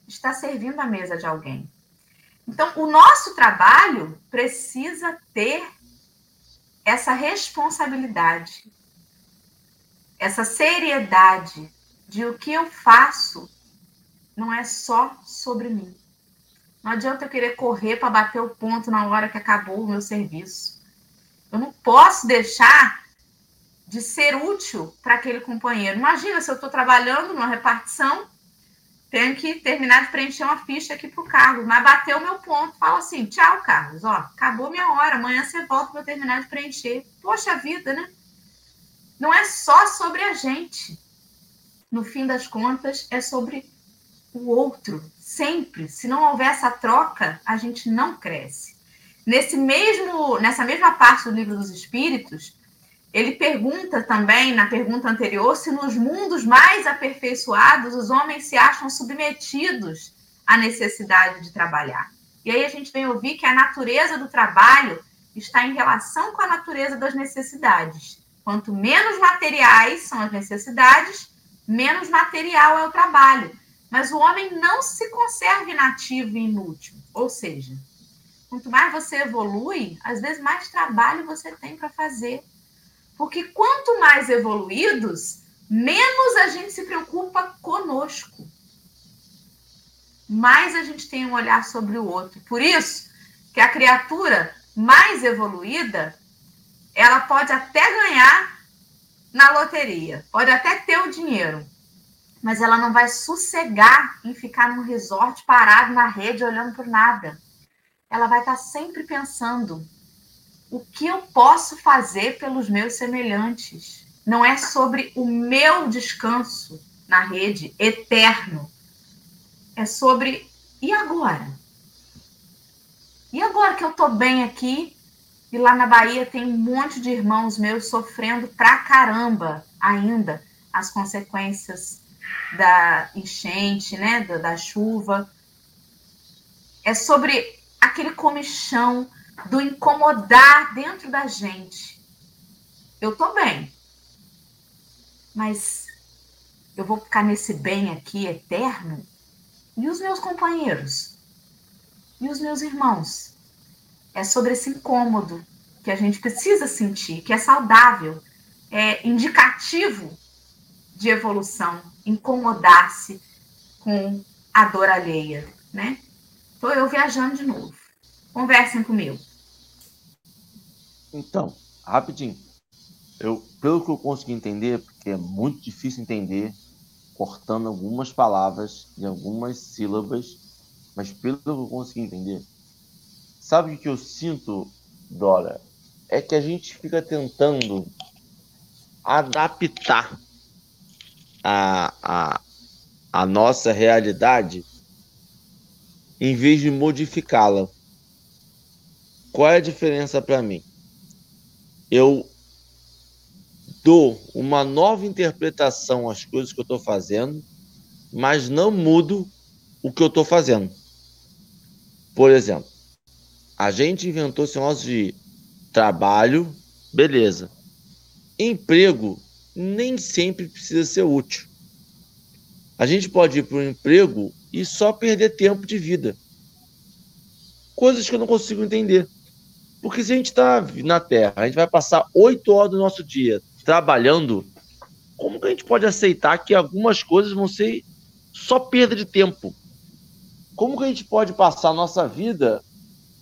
está servindo à mesa de alguém. Então, o nosso trabalho precisa ter essa responsabilidade, essa seriedade de o que eu faço não é só sobre mim. Não adianta eu querer correr para bater o ponto na hora que acabou o meu serviço. Eu não posso deixar de ser útil para aquele companheiro. Imagina se eu estou trabalhando numa repartição, tenho que terminar de preencher uma ficha aqui para o Carlos, mas bateu o meu ponto. Fala assim: tchau, Carlos, ó, acabou minha hora, amanhã você volta para terminar de preencher. Poxa vida, né? Não é só sobre a gente. No fim das contas, é sobre o outro, sempre. Se não houver essa troca, a gente não cresce. Nesse mesmo, nessa mesma parte do livro dos Espíritos, ele pergunta também, na pergunta anterior, se nos mundos mais aperfeiçoados os homens se acham submetidos à necessidade de trabalhar. E aí a gente vem ouvir que a natureza do trabalho está em relação com a natureza das necessidades. Quanto menos materiais são as necessidades, menos material é o trabalho. Mas o homem não se conserva inativo e inútil. Ou seja, quanto mais você evolui, às vezes mais trabalho você tem para fazer porque quanto mais evoluídos, menos a gente se preocupa conosco. Mais a gente tem um olhar sobre o outro. Por isso que a criatura mais evoluída, ela pode até ganhar na loteria, pode até ter o dinheiro, mas ela não vai sossegar em ficar num resort parado na rede olhando por nada. Ela vai estar sempre pensando o que eu posso fazer pelos meus semelhantes. Não é sobre o meu descanso na rede eterno. É sobre e agora? E agora que eu tô bem aqui e lá na Bahia tem um monte de irmãos meus sofrendo pra caramba ainda as consequências da enchente, né, da, da chuva. É sobre aquele comichão do incomodar dentro da gente. Eu tô bem, mas eu vou ficar nesse bem aqui eterno? E os meus companheiros? E os meus irmãos? É sobre esse incômodo que a gente precisa sentir, que é saudável, é indicativo de evolução, incomodar-se com a dor alheia, né? Estou eu viajando de novo. Conversem comigo. Então, rapidinho. Eu, pelo que eu consegui entender, porque é muito difícil entender, cortando algumas palavras e algumas sílabas, mas pelo que eu consegui entender, sabe o que eu sinto, Dora? É que a gente fica tentando adaptar a, a, a nossa realidade em vez de modificá-la. Qual é a diferença para mim? eu dou uma nova interpretação às coisas que eu estou fazendo, mas não mudo o que eu estou fazendo. Por exemplo, a gente inventou esse negócio de trabalho, beleza. Emprego nem sempre precisa ser útil. A gente pode ir para um emprego e só perder tempo de vida. Coisas que eu não consigo entender. Porque se a gente está na Terra, a gente vai passar oito horas do nosso dia trabalhando, como que a gente pode aceitar que algumas coisas vão ser só perda de tempo? como que a gente pode passar a nossa vida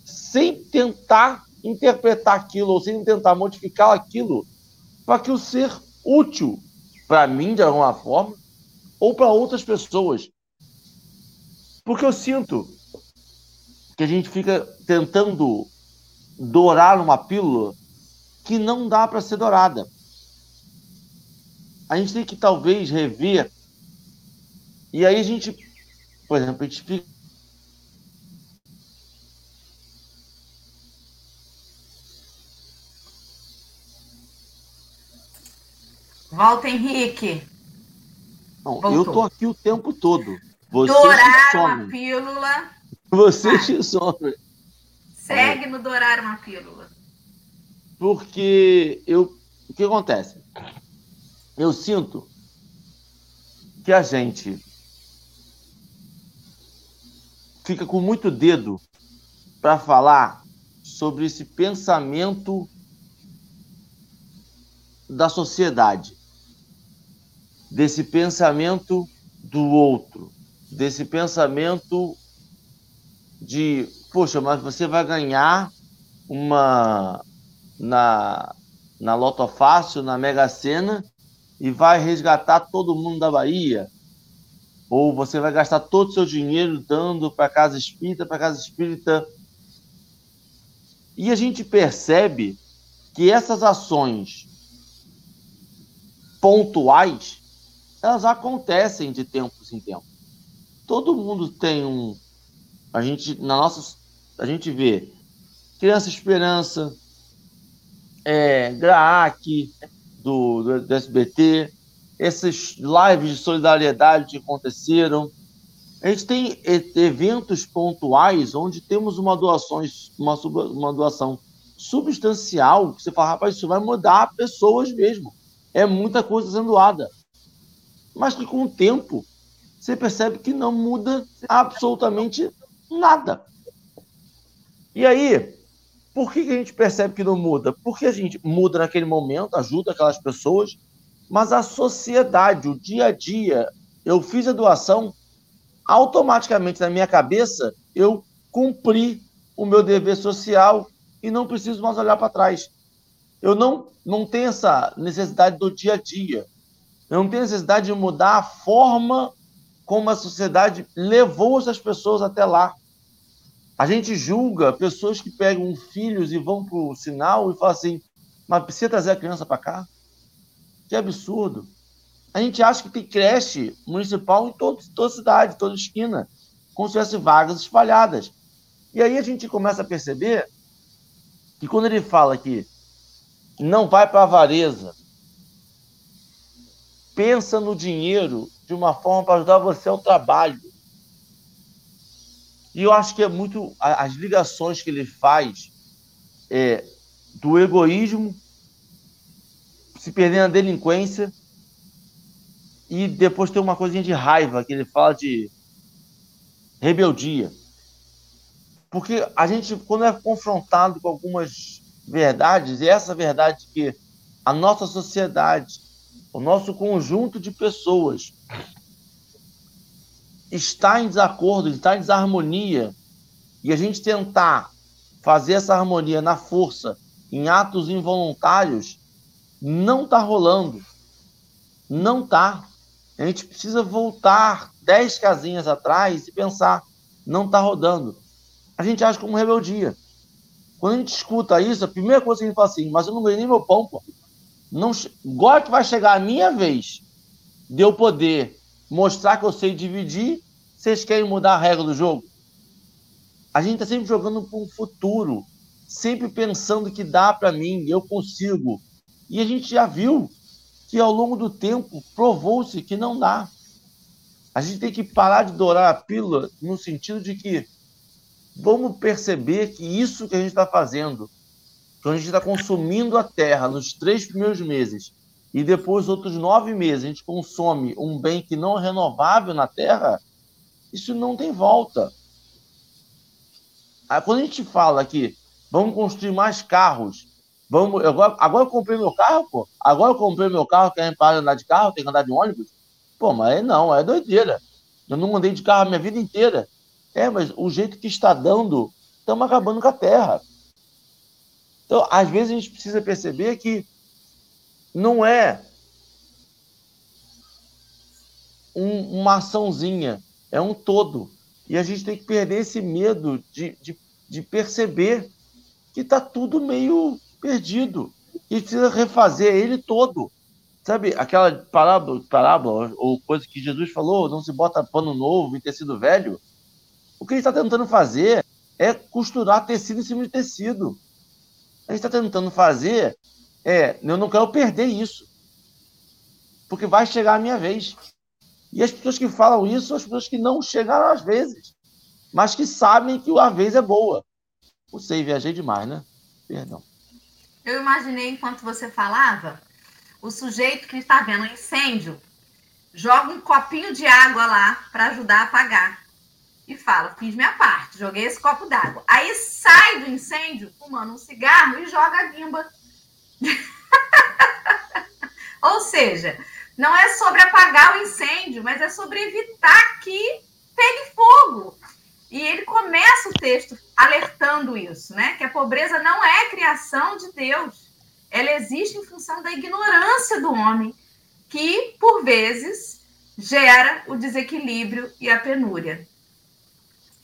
sem tentar interpretar aquilo ou sem tentar modificar aquilo para que o ser útil para mim de alguma forma ou para outras pessoas. Porque eu sinto que a gente fica tentando dourar uma pílula que não dá para ser dourada. A gente tem que talvez rever. E aí a gente, por exemplo, a gente fica Volta, Henrique. Não, eu tô aqui o tempo todo. Você Dourar uma pílula. Você ah. te some. Segue no dourar uma pílula. Porque eu, o que acontece? Eu sinto que a gente fica com muito dedo para falar sobre esse pensamento da sociedade, desse pensamento do outro, desse pensamento de, poxa, mas você vai ganhar uma na na Loto Fácil, na Mega Sena e vai resgatar todo mundo da Bahia. Ou você vai gastar todo o seu dinheiro dando para casa espírita, para casa espírita. E a gente percebe que essas ações pontuais, elas acontecem de tempos em tempos. Todo mundo tem um a gente, na nossa, a gente vê Criança Esperança, é, GRAAC, do, do, do SBT, essas lives de solidariedade que aconteceram. A gente tem eventos pontuais onde temos uma doação, uma, uma doação substancial, que você fala, rapaz, isso vai mudar pessoas mesmo. É muita coisa sendo doada. Mas que com o tempo você percebe que não muda absolutamente Nada. E aí, por que, a gente percebe que não muda? Porque a gente muda naquele momento, ajuda aquelas pessoas, mas a sociedade, o dia a dia, eu fiz a doação, automaticamente na minha cabeça, eu cumpri o meu dever social e não preciso mais olhar para trás. Eu não, não tenho essa necessidade do dia a dia. Eu não tenho necessidade de mudar a forma como a sociedade levou essas pessoas até lá. A gente julga pessoas que pegam filhos e vão para o sinal e falam assim: mas precisa trazer a criança para cá? Que absurdo. A gente acha que tem creche municipal em todo, toda cidade, toda esquina, como se tivesse vagas espalhadas. E aí a gente começa a perceber que quando ele fala que não vai para a avareza, pensa no dinheiro de uma forma para ajudar você ao trabalho. E eu acho que é muito as ligações que ele faz é, do egoísmo, se perder na delinquência, e depois tem uma coisinha de raiva, que ele fala de rebeldia. Porque a gente, quando é confrontado com algumas verdades, e essa verdade que a nossa sociedade, o nosso conjunto de pessoas está em desacordo, está em desarmonia, e a gente tentar fazer essa harmonia na força, em atos involuntários, não está rolando. Não está. A gente precisa voltar dez casinhas atrás e pensar, não está rodando. A gente acha como rebeldia. Quando a gente escuta isso, a primeira coisa que a gente fala assim, mas eu não ganhei nem meu pão, pô. Não, agora que vai chegar a minha vez de eu poder mostrar que eu sei dividir, vocês querem mudar a regra do jogo? A gente está sempre jogando para um futuro, sempre pensando que dá para mim, eu consigo. E a gente já viu que ao longo do tempo provou-se que não dá. A gente tem que parar de dourar a pílula no sentido de que vamos perceber que isso que a gente está fazendo, que a gente está consumindo a terra nos três primeiros meses, e depois outros nove meses a gente consome um bem que não é renovável na Terra, isso não tem volta. Aí, quando a gente fala que vamos construir mais carros, vamos, agora, agora eu comprei meu carro, pô. Agora eu comprei meu carro, quer parar andar de carro, tem que andar de ônibus. Pô, mas não, é doideira. Eu não andei de carro a minha vida inteira. É, mas o jeito que está dando, estamos acabando com a terra. Então, às vezes, a gente precisa perceber que não é um, uma açãozinha, é um todo. E a gente tem que perder esse medo de, de, de perceber que está tudo meio perdido. E precisa refazer ele todo. Sabe aquela parábola, parábola ou coisa que Jesus falou, não se bota pano novo em tecido velho? O que ele está tentando fazer é costurar tecido em cima de tecido. A gente está tentando fazer é, eu não quero perder isso. Porque vai chegar a minha vez. E as pessoas que falam isso são as pessoas que não chegaram às vezes, mas que sabem que a vez é boa. Não sei, viajei demais, né? Perdão. Eu imaginei enquanto você falava, o sujeito que está vendo um incêndio joga um copinho de água lá para ajudar a apagar. E fala: fiz minha parte, joguei esse copo d'água. Aí sai do incêndio fumando um cigarro e joga a guimba. Ou seja, não é sobre apagar o incêndio, mas é sobre evitar que pegue fogo. E ele começa o texto alertando isso, né? Que a pobreza não é criação de Deus. Ela existe em função da ignorância do homem, que, por vezes, gera o desequilíbrio e a penúria.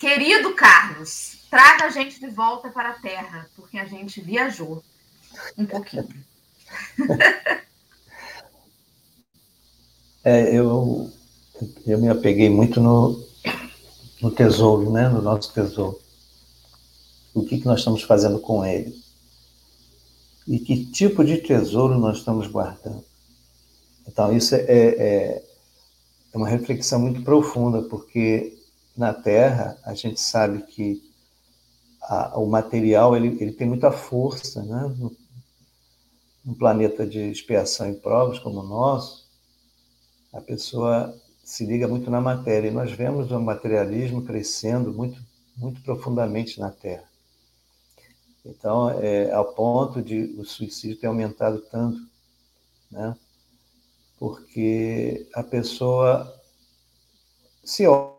Querido Carlos, traga a gente de volta para a Terra, porque a gente viajou um pouquinho. É, eu, eu me apeguei muito no, no tesouro, né? no nosso tesouro. O que, que nós estamos fazendo com ele? E que tipo de tesouro nós estamos guardando? Então, isso é, é, é uma reflexão muito profunda, porque na Terra a gente sabe que a, o material ele, ele tem muita força, né? No, no planeta de expiação e provas como o nosso, a pessoa se liga muito na matéria. E nós vemos o materialismo crescendo muito, muito profundamente na Terra. Então, é, ao ponto de o suicídio ter aumentado tanto, né? Porque a pessoa se olha,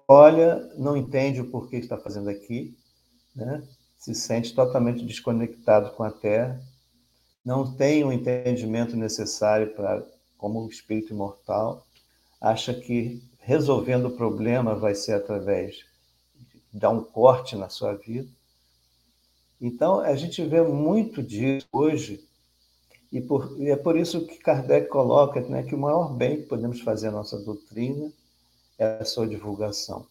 não entende o porquê está fazendo aqui, né? Se sente totalmente desconectado com a Terra, não tem o entendimento necessário para como espírito imortal acha que resolvendo o problema vai ser através de dar um corte na sua vida. Então, a gente vê muito disso hoje, e, por, e é por isso que Kardec coloca né, que o maior bem que podemos fazer à nossa doutrina é a sua divulgação.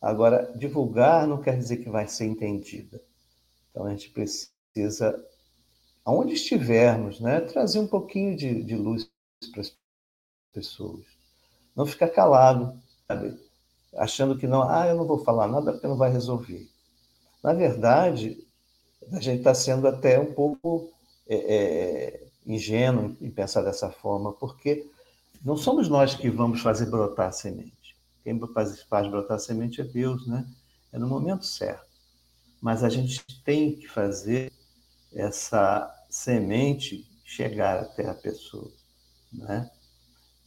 Agora, divulgar não quer dizer que vai ser entendida. Então, a gente precisa, aonde estivermos, né, trazer um pouquinho de, de luz para as pessoas. Não ficar calado, sabe? achando que não, ah, eu não vou falar nada porque não vai resolver. Na verdade, a gente está sendo até um pouco é, é, ingênuo em pensar dessa forma, porque não somos nós que vamos fazer brotar a semente. Quem faz, faz brotar a semente é Deus, né? É no momento certo. Mas a gente tem que fazer essa semente chegar até a pessoa, né?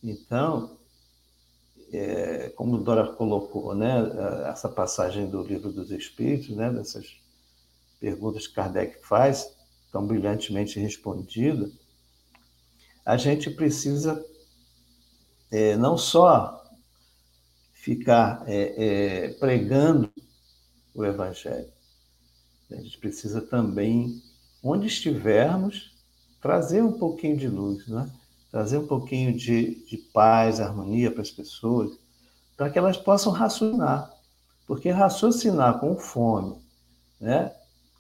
Então, é, como Dora colocou, né, essa passagem do livro dos Espíritos, né, dessas perguntas que Kardec faz, tão brilhantemente respondida, a gente precisa é, não só ficar é, é pregando o Evangelho, a gente precisa também, onde estivermos, trazer um pouquinho de luz, né? trazer um pouquinho de, de paz, harmonia para as pessoas, para que elas possam raciocinar. Porque raciocinar com fome, né,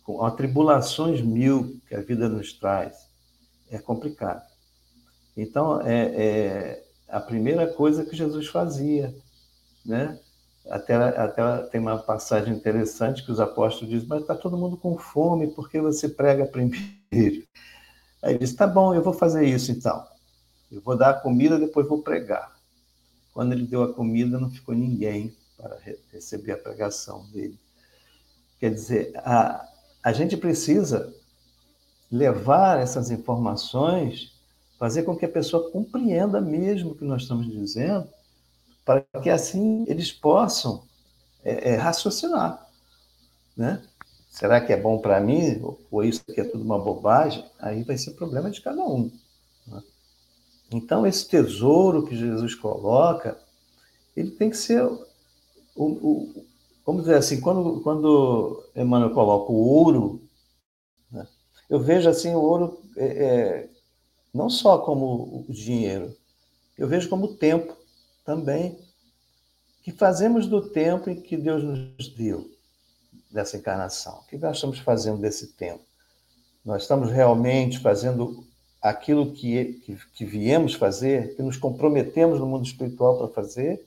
com atribulações mil que a vida nos traz, é complicado. Então, é, é a primeira coisa que Jesus fazia, né? Até, até tem uma passagem interessante que os apóstolos dizem, mas está todo mundo com fome, por que você prega primeiro? Aí ele diz, tá bom, eu vou fazer isso então. Eu vou dar a comida, depois vou pregar. Quando ele deu a comida, não ficou ninguém para receber a pregação dele. Quer dizer, a, a gente precisa levar essas informações, fazer com que a pessoa compreenda mesmo o que nós estamos dizendo, para que assim eles possam é, é raciocinar, né? Será que é bom para mim? Ou isso aqui é tudo uma bobagem? Aí vai ser problema de cada um. Né? Então, esse tesouro que Jesus coloca, ele tem que ser o, o, vamos dizer assim, quando, quando Emmanuel coloca o ouro, né, eu vejo assim o ouro é, é, não só como o dinheiro, eu vejo como o tempo também, que fazemos do tempo em que Deus nos deu dessa encarnação. O que nós estamos fazendo desse tempo? Nós estamos realmente fazendo aquilo que, que, que viemos fazer, que nos comprometemos no mundo espiritual para fazer,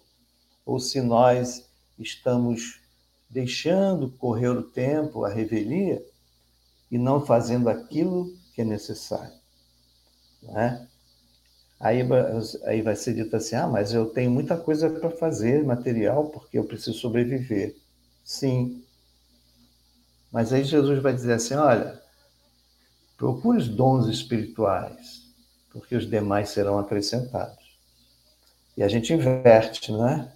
ou se nós estamos deixando correr o tempo, a revelia, e não fazendo aquilo que é necessário. Né? Aí, aí vai ser dito assim: ah, mas eu tenho muita coisa para fazer, material, porque eu preciso sobreviver. Sim. Mas aí Jesus vai dizer assim: olha, procure os dons espirituais, porque os demais serão acrescentados. E a gente inverte, né?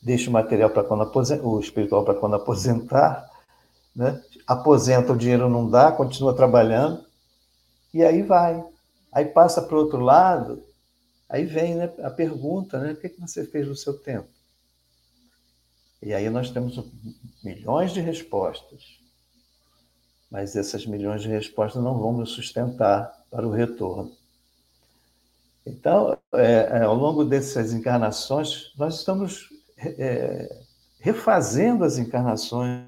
deixa o material para quando aposentar, o espiritual para quando aposentar, né? aposenta, o dinheiro não dá, continua trabalhando, e aí vai. Aí passa para o outro lado, aí vem né, a pergunta, né? O que, que você fez no seu tempo? E aí nós temos milhões de respostas, mas essas milhões de respostas não vão nos sustentar para o retorno. Então, é, é, ao longo dessas encarnações, nós estamos é, refazendo as encarnações,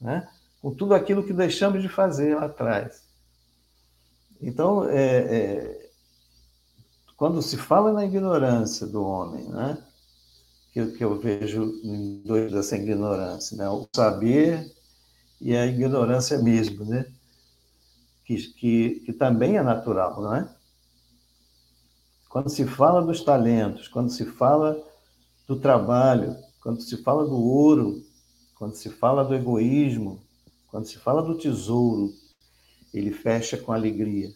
né? com tudo aquilo que deixamos de fazer lá atrás. Então, é, é, quando se fala na ignorância do homem, né? que, que eu vejo em dois dessa ignorância, né? o saber e a ignorância mesmo, né? que, que, que também é natural, não é? Quando se fala dos talentos, quando se fala do trabalho, quando se fala do ouro, quando se fala do egoísmo, quando se fala do tesouro, ele fecha com alegria.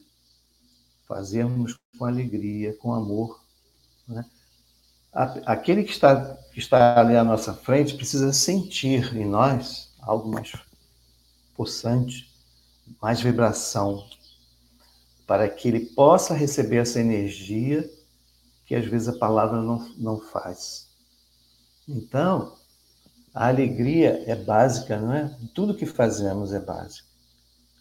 Fazemos com alegria, com amor. Né? Aquele que está, que está ali à nossa frente precisa sentir em nós algo mais possante, mais vibração, para que ele possa receber essa energia que às vezes a palavra não, não faz. Então, a alegria é básica, não é? Tudo que fazemos é básico.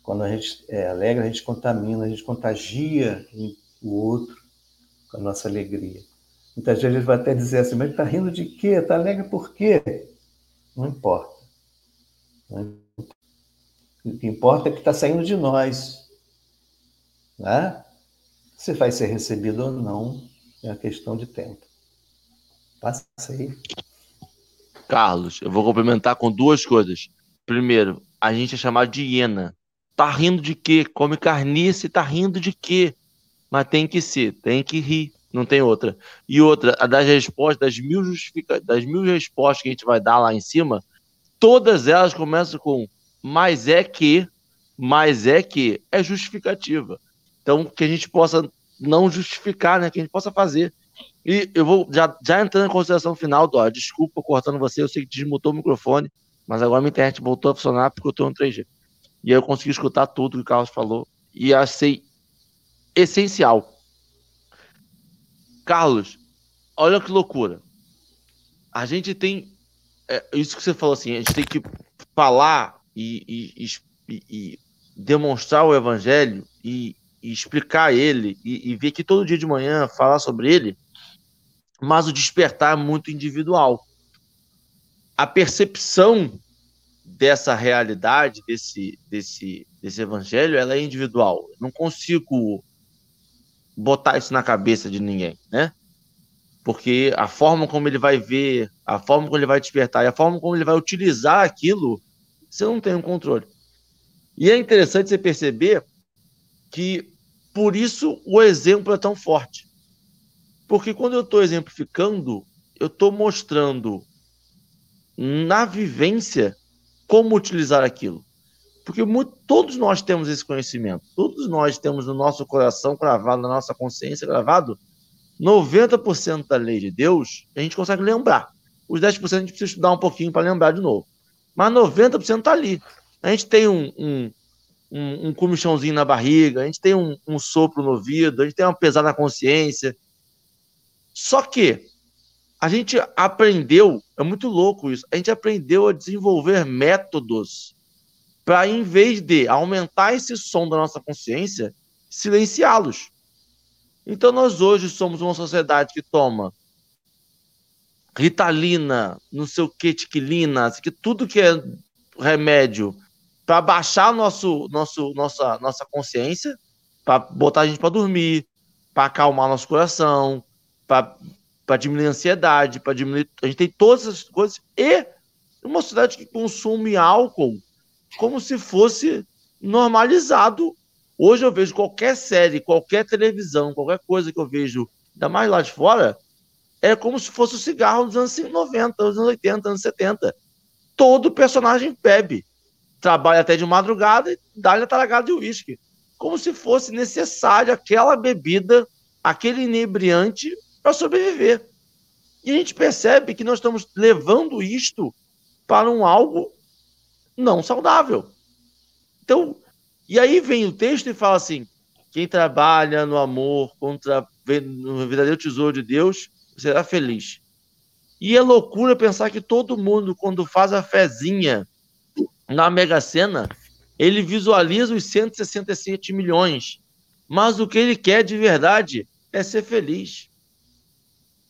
Quando a gente é alegre, a gente contamina, a gente contagia o outro com a nossa alegria. Muitas vezes a gente vai até dizer assim, mas está rindo de quê? Está alegre por quê? Não importa. O que importa é que está saindo de nós. Né? Se vai ser recebido ou não, é uma questão de tempo. Passa aí. Carlos, eu vou complementar com duas coisas. Primeiro, a gente é chamado de hiena. Tá rindo de quê? Come carniça e tá rindo de quê? Mas tem que ser, tem que rir, não tem outra. E outra, a das respostas, das mil, justifica... das mil respostas que a gente vai dar lá em cima, todas elas começam com mas é que, mas é que, é justificativa. Então, que a gente possa não justificar, né? Que a gente possa fazer. E eu vou já, já entrando na consideração final, Dó, desculpa cortando você, eu sei que desmutou o microfone, mas agora minha internet voltou a funcionar porque eu estou no 3G. E eu consegui escutar tudo que o Carlos falou e achei essencial. Carlos, olha que loucura. A gente tem. É, isso que você falou assim, a gente tem que falar e, e, e, e demonstrar o evangelho e, explicar ele e, ver que todo dia de manhã falar sobre ele mas o despertar é muito individual. A percepção dessa realidade, desse, desse, desse evangelho, ela é individual. Eu não consigo botar isso na cabeça de ninguém, né? Porque a forma como ele vai ver, a forma como ele vai despertar e a forma como ele vai utilizar aquilo, você não tem um controle. E é interessante você perceber que por isso o exemplo é tão forte. Porque quando eu estou exemplificando, eu estou mostrando na vivência como utilizar aquilo. Porque muito, todos nós temos esse conhecimento, todos nós temos no nosso coração gravado, na nossa consciência gravado, 90% da lei de Deus, a gente consegue lembrar. Os 10% a gente precisa estudar um pouquinho para lembrar de novo. Mas 90% está ali. A gente tem um, um, um, um comichãozinho na barriga, a gente tem um, um sopro no ouvido, a gente tem uma pesada na consciência. Só que a gente aprendeu, é muito louco isso, a gente aprendeu a desenvolver métodos para, em vez de aumentar esse som da nossa consciência, silenciá-los. Então, nós hoje somos uma sociedade que toma ritalina, não sei o que, tiquilina, que tudo que é remédio para baixar nosso, nosso, nossa, nossa consciência, para botar a gente para dormir, para acalmar nosso coração, para diminuir a ansiedade, para diminuir. A gente tem todas essas coisas. E uma sociedade que consome álcool como se fosse normalizado. Hoje eu vejo qualquer série, qualquer televisão, qualquer coisa que eu vejo, ainda mais lá de fora, é como se fosse o cigarro dos anos 90, dos anos 80, anos 70. Todo personagem bebe. Trabalha até de madrugada e dá-lhe a talagada de uísque. Como se fosse necessário aquela bebida, aquele inebriante para sobreviver. E a gente percebe que nós estamos levando isto para um algo não saudável. Então, e aí vem o texto e fala assim: quem trabalha no amor, contra, no verdadeiro tesouro de Deus, será feliz. E é loucura pensar que todo mundo, quando faz a fezinha na Mega Sena, ele visualiza os 167 milhões. Mas o que ele quer de verdade é ser feliz.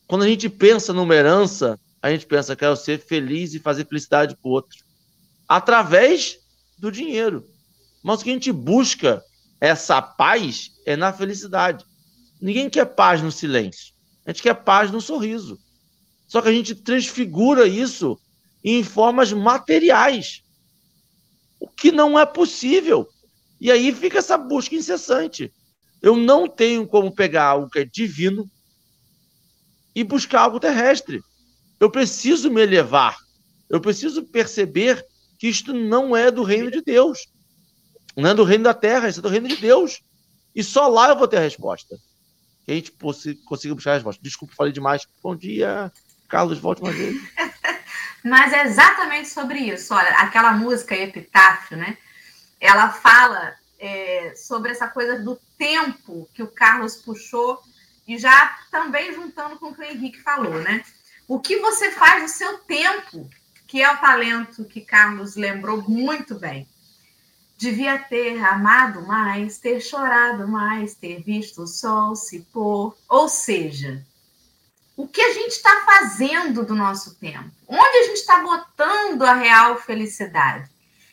Quando a gente pensa numa herança, a gente pensa, quero ser feliz e fazer felicidade para o outro. Através do dinheiro. Mas o que a gente busca, essa paz, é na felicidade. Ninguém quer paz no silêncio. A gente quer paz no sorriso. Só que a gente transfigura isso em formas materiais, o que não é possível. E aí fica essa busca incessante. Eu não tenho como pegar algo que é divino e buscar algo terrestre. Eu preciso me elevar. Eu preciso perceber que isto não é do reino de Deus. Não é do reino da terra, isso é do reino de Deus. E só lá eu vou ter a resposta que a gente consiga buscar a resposta. Desculpa, falei demais. Bom dia, Carlos, volte uma vez. Mas é exatamente sobre isso. Olha, aquela música Epitáfio, né? Ela fala é, sobre essa coisa do tempo que o Carlos puxou e já também juntando com o que o Henrique falou, né? O que você faz no seu tempo, que é o talento que Carlos lembrou muito bem. Devia ter amado mais, ter chorado mais, ter visto o sol se pôr. Ou seja, o que a gente está fazendo do nosso tempo? Onde a gente está botando a real felicidade?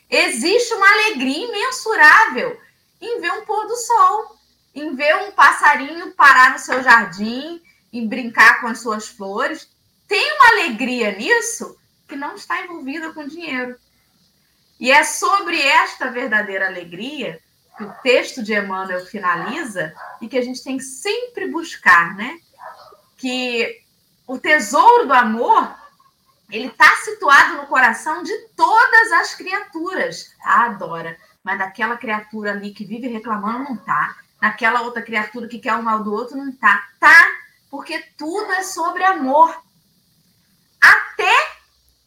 Existe uma alegria imensurável em ver um pôr do sol, em ver um passarinho parar no seu jardim, em brincar com as suas flores. Tem uma alegria nisso que não está envolvida com dinheiro. E é sobre esta verdadeira alegria que o texto de Emmanuel finaliza e que a gente tem que sempre buscar, né? Que o tesouro do amor ele está situado no coração de todas as criaturas. Ah, adora, mas daquela criatura ali que vive reclamando não tá. Naquela outra criatura que quer o mal do outro não tá. Tá, porque tudo é sobre amor. Até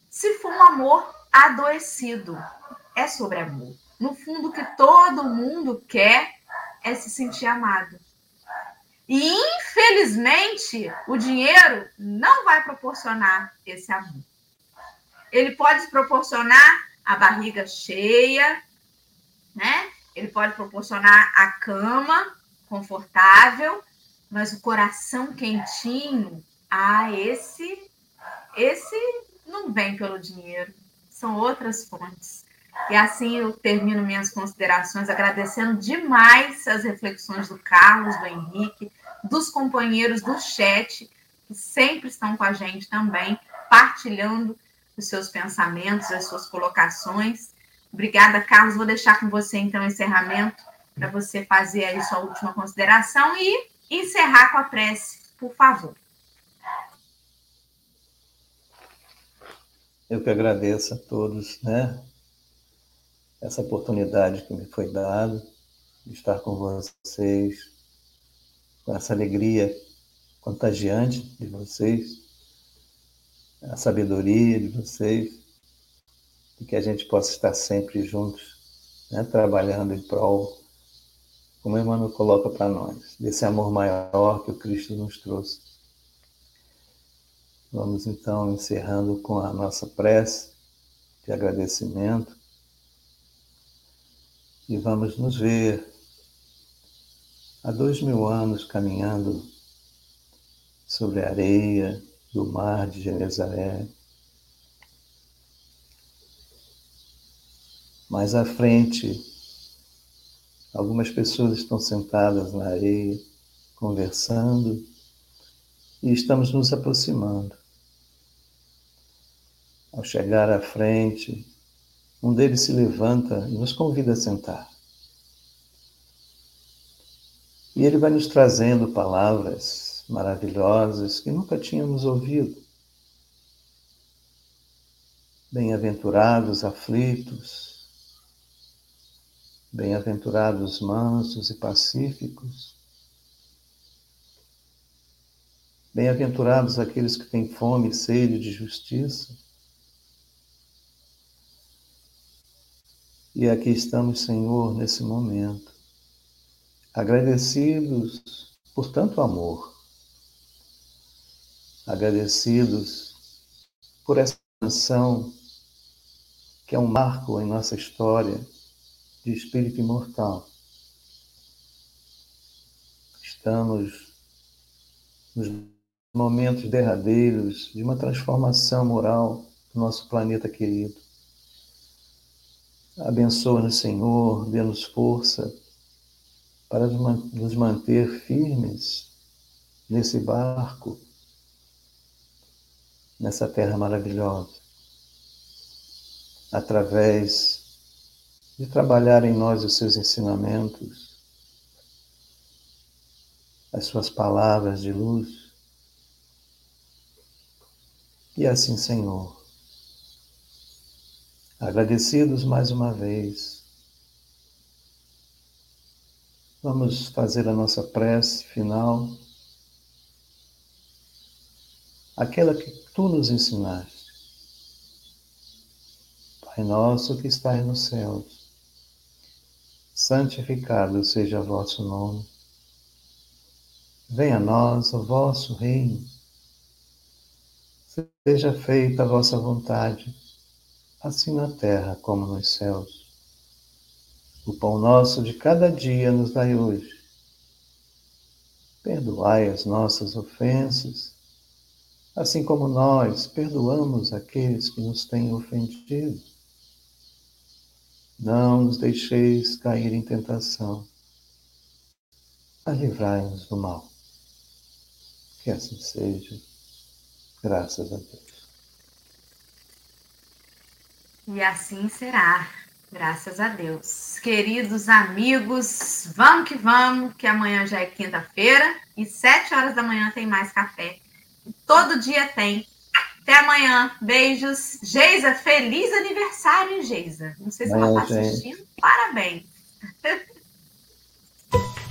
se for um amor adoecido é sobre amor. No fundo, o que todo mundo quer é se sentir amado. E, infelizmente, o dinheiro não vai proporcionar esse amor. Ele pode proporcionar a barriga cheia, né? Ele pode proporcionar a cama confortável, mas o coração quentinho, ah, esse, esse não vem pelo dinheiro. São outras fontes. E assim eu termino minhas considerações agradecendo demais as reflexões do Carlos, do Henrique, dos companheiros do chat, que sempre estão com a gente também, partilhando os seus pensamentos, as suas colocações. Obrigada, Carlos. Vou deixar com você, então, o encerramento, para você fazer aí sua última consideração e encerrar com a prece, por favor. Eu que agradeço a todos, né? essa oportunidade que me foi dada de estar com vocês, com essa alegria contagiante de vocês. a sabedoria de vocês e que a gente possa estar sempre juntos, né, trabalhando em prol, como o Emmanuel coloca para nós, desse amor maior que o Cristo nos trouxe. Vamos então encerrando com a nossa prece de agradecimento e vamos nos ver há dois mil anos caminhando sobre a areia do mar de Genezaré. Mais à frente, algumas pessoas estão sentadas na areia, conversando, e estamos nos aproximando. Ao chegar à frente, um deles se levanta e nos convida a sentar. E ele vai nos trazendo palavras maravilhosas que nunca tínhamos ouvido. Bem-aventurados aflitos, bem-aventurados mansos e pacíficos, bem-aventurados aqueles que têm fome e sede de justiça. E aqui estamos, Senhor, nesse momento, agradecidos por tanto amor, agradecidos por essa canção que é um marco em nossa história de espírito imortal. Estamos nos momentos derradeiros de uma transformação moral do nosso planeta querido. Abençoa-nos, Senhor, dê-nos força para nos manter firmes nesse barco, nessa terra maravilhosa, através de trabalhar em nós os seus ensinamentos, as suas palavras de luz. E assim, Senhor, Agradecidos mais uma vez, vamos fazer a nossa prece final, aquela que tu nos ensinaste. Pai nosso que estás nos céus, santificado seja vosso nome. Venha a nós o vosso reino. Seja feita a vossa vontade assim na terra como nos céus. O pão nosso de cada dia nos dai hoje. Perdoai as nossas ofensas, assim como nós perdoamos aqueles que nos têm ofendido. Não nos deixeis cair em tentação, mas livrai-nos do mal. Que assim seja, graças a Deus. E assim será, graças a Deus. Queridos amigos, vamos que vamos, que amanhã já é quinta-feira e sete horas da manhã tem mais café. Todo dia tem. Até amanhã. Beijos. Geisa, feliz aniversário, Geisa. Não sei se ela está assistindo. Parabéns.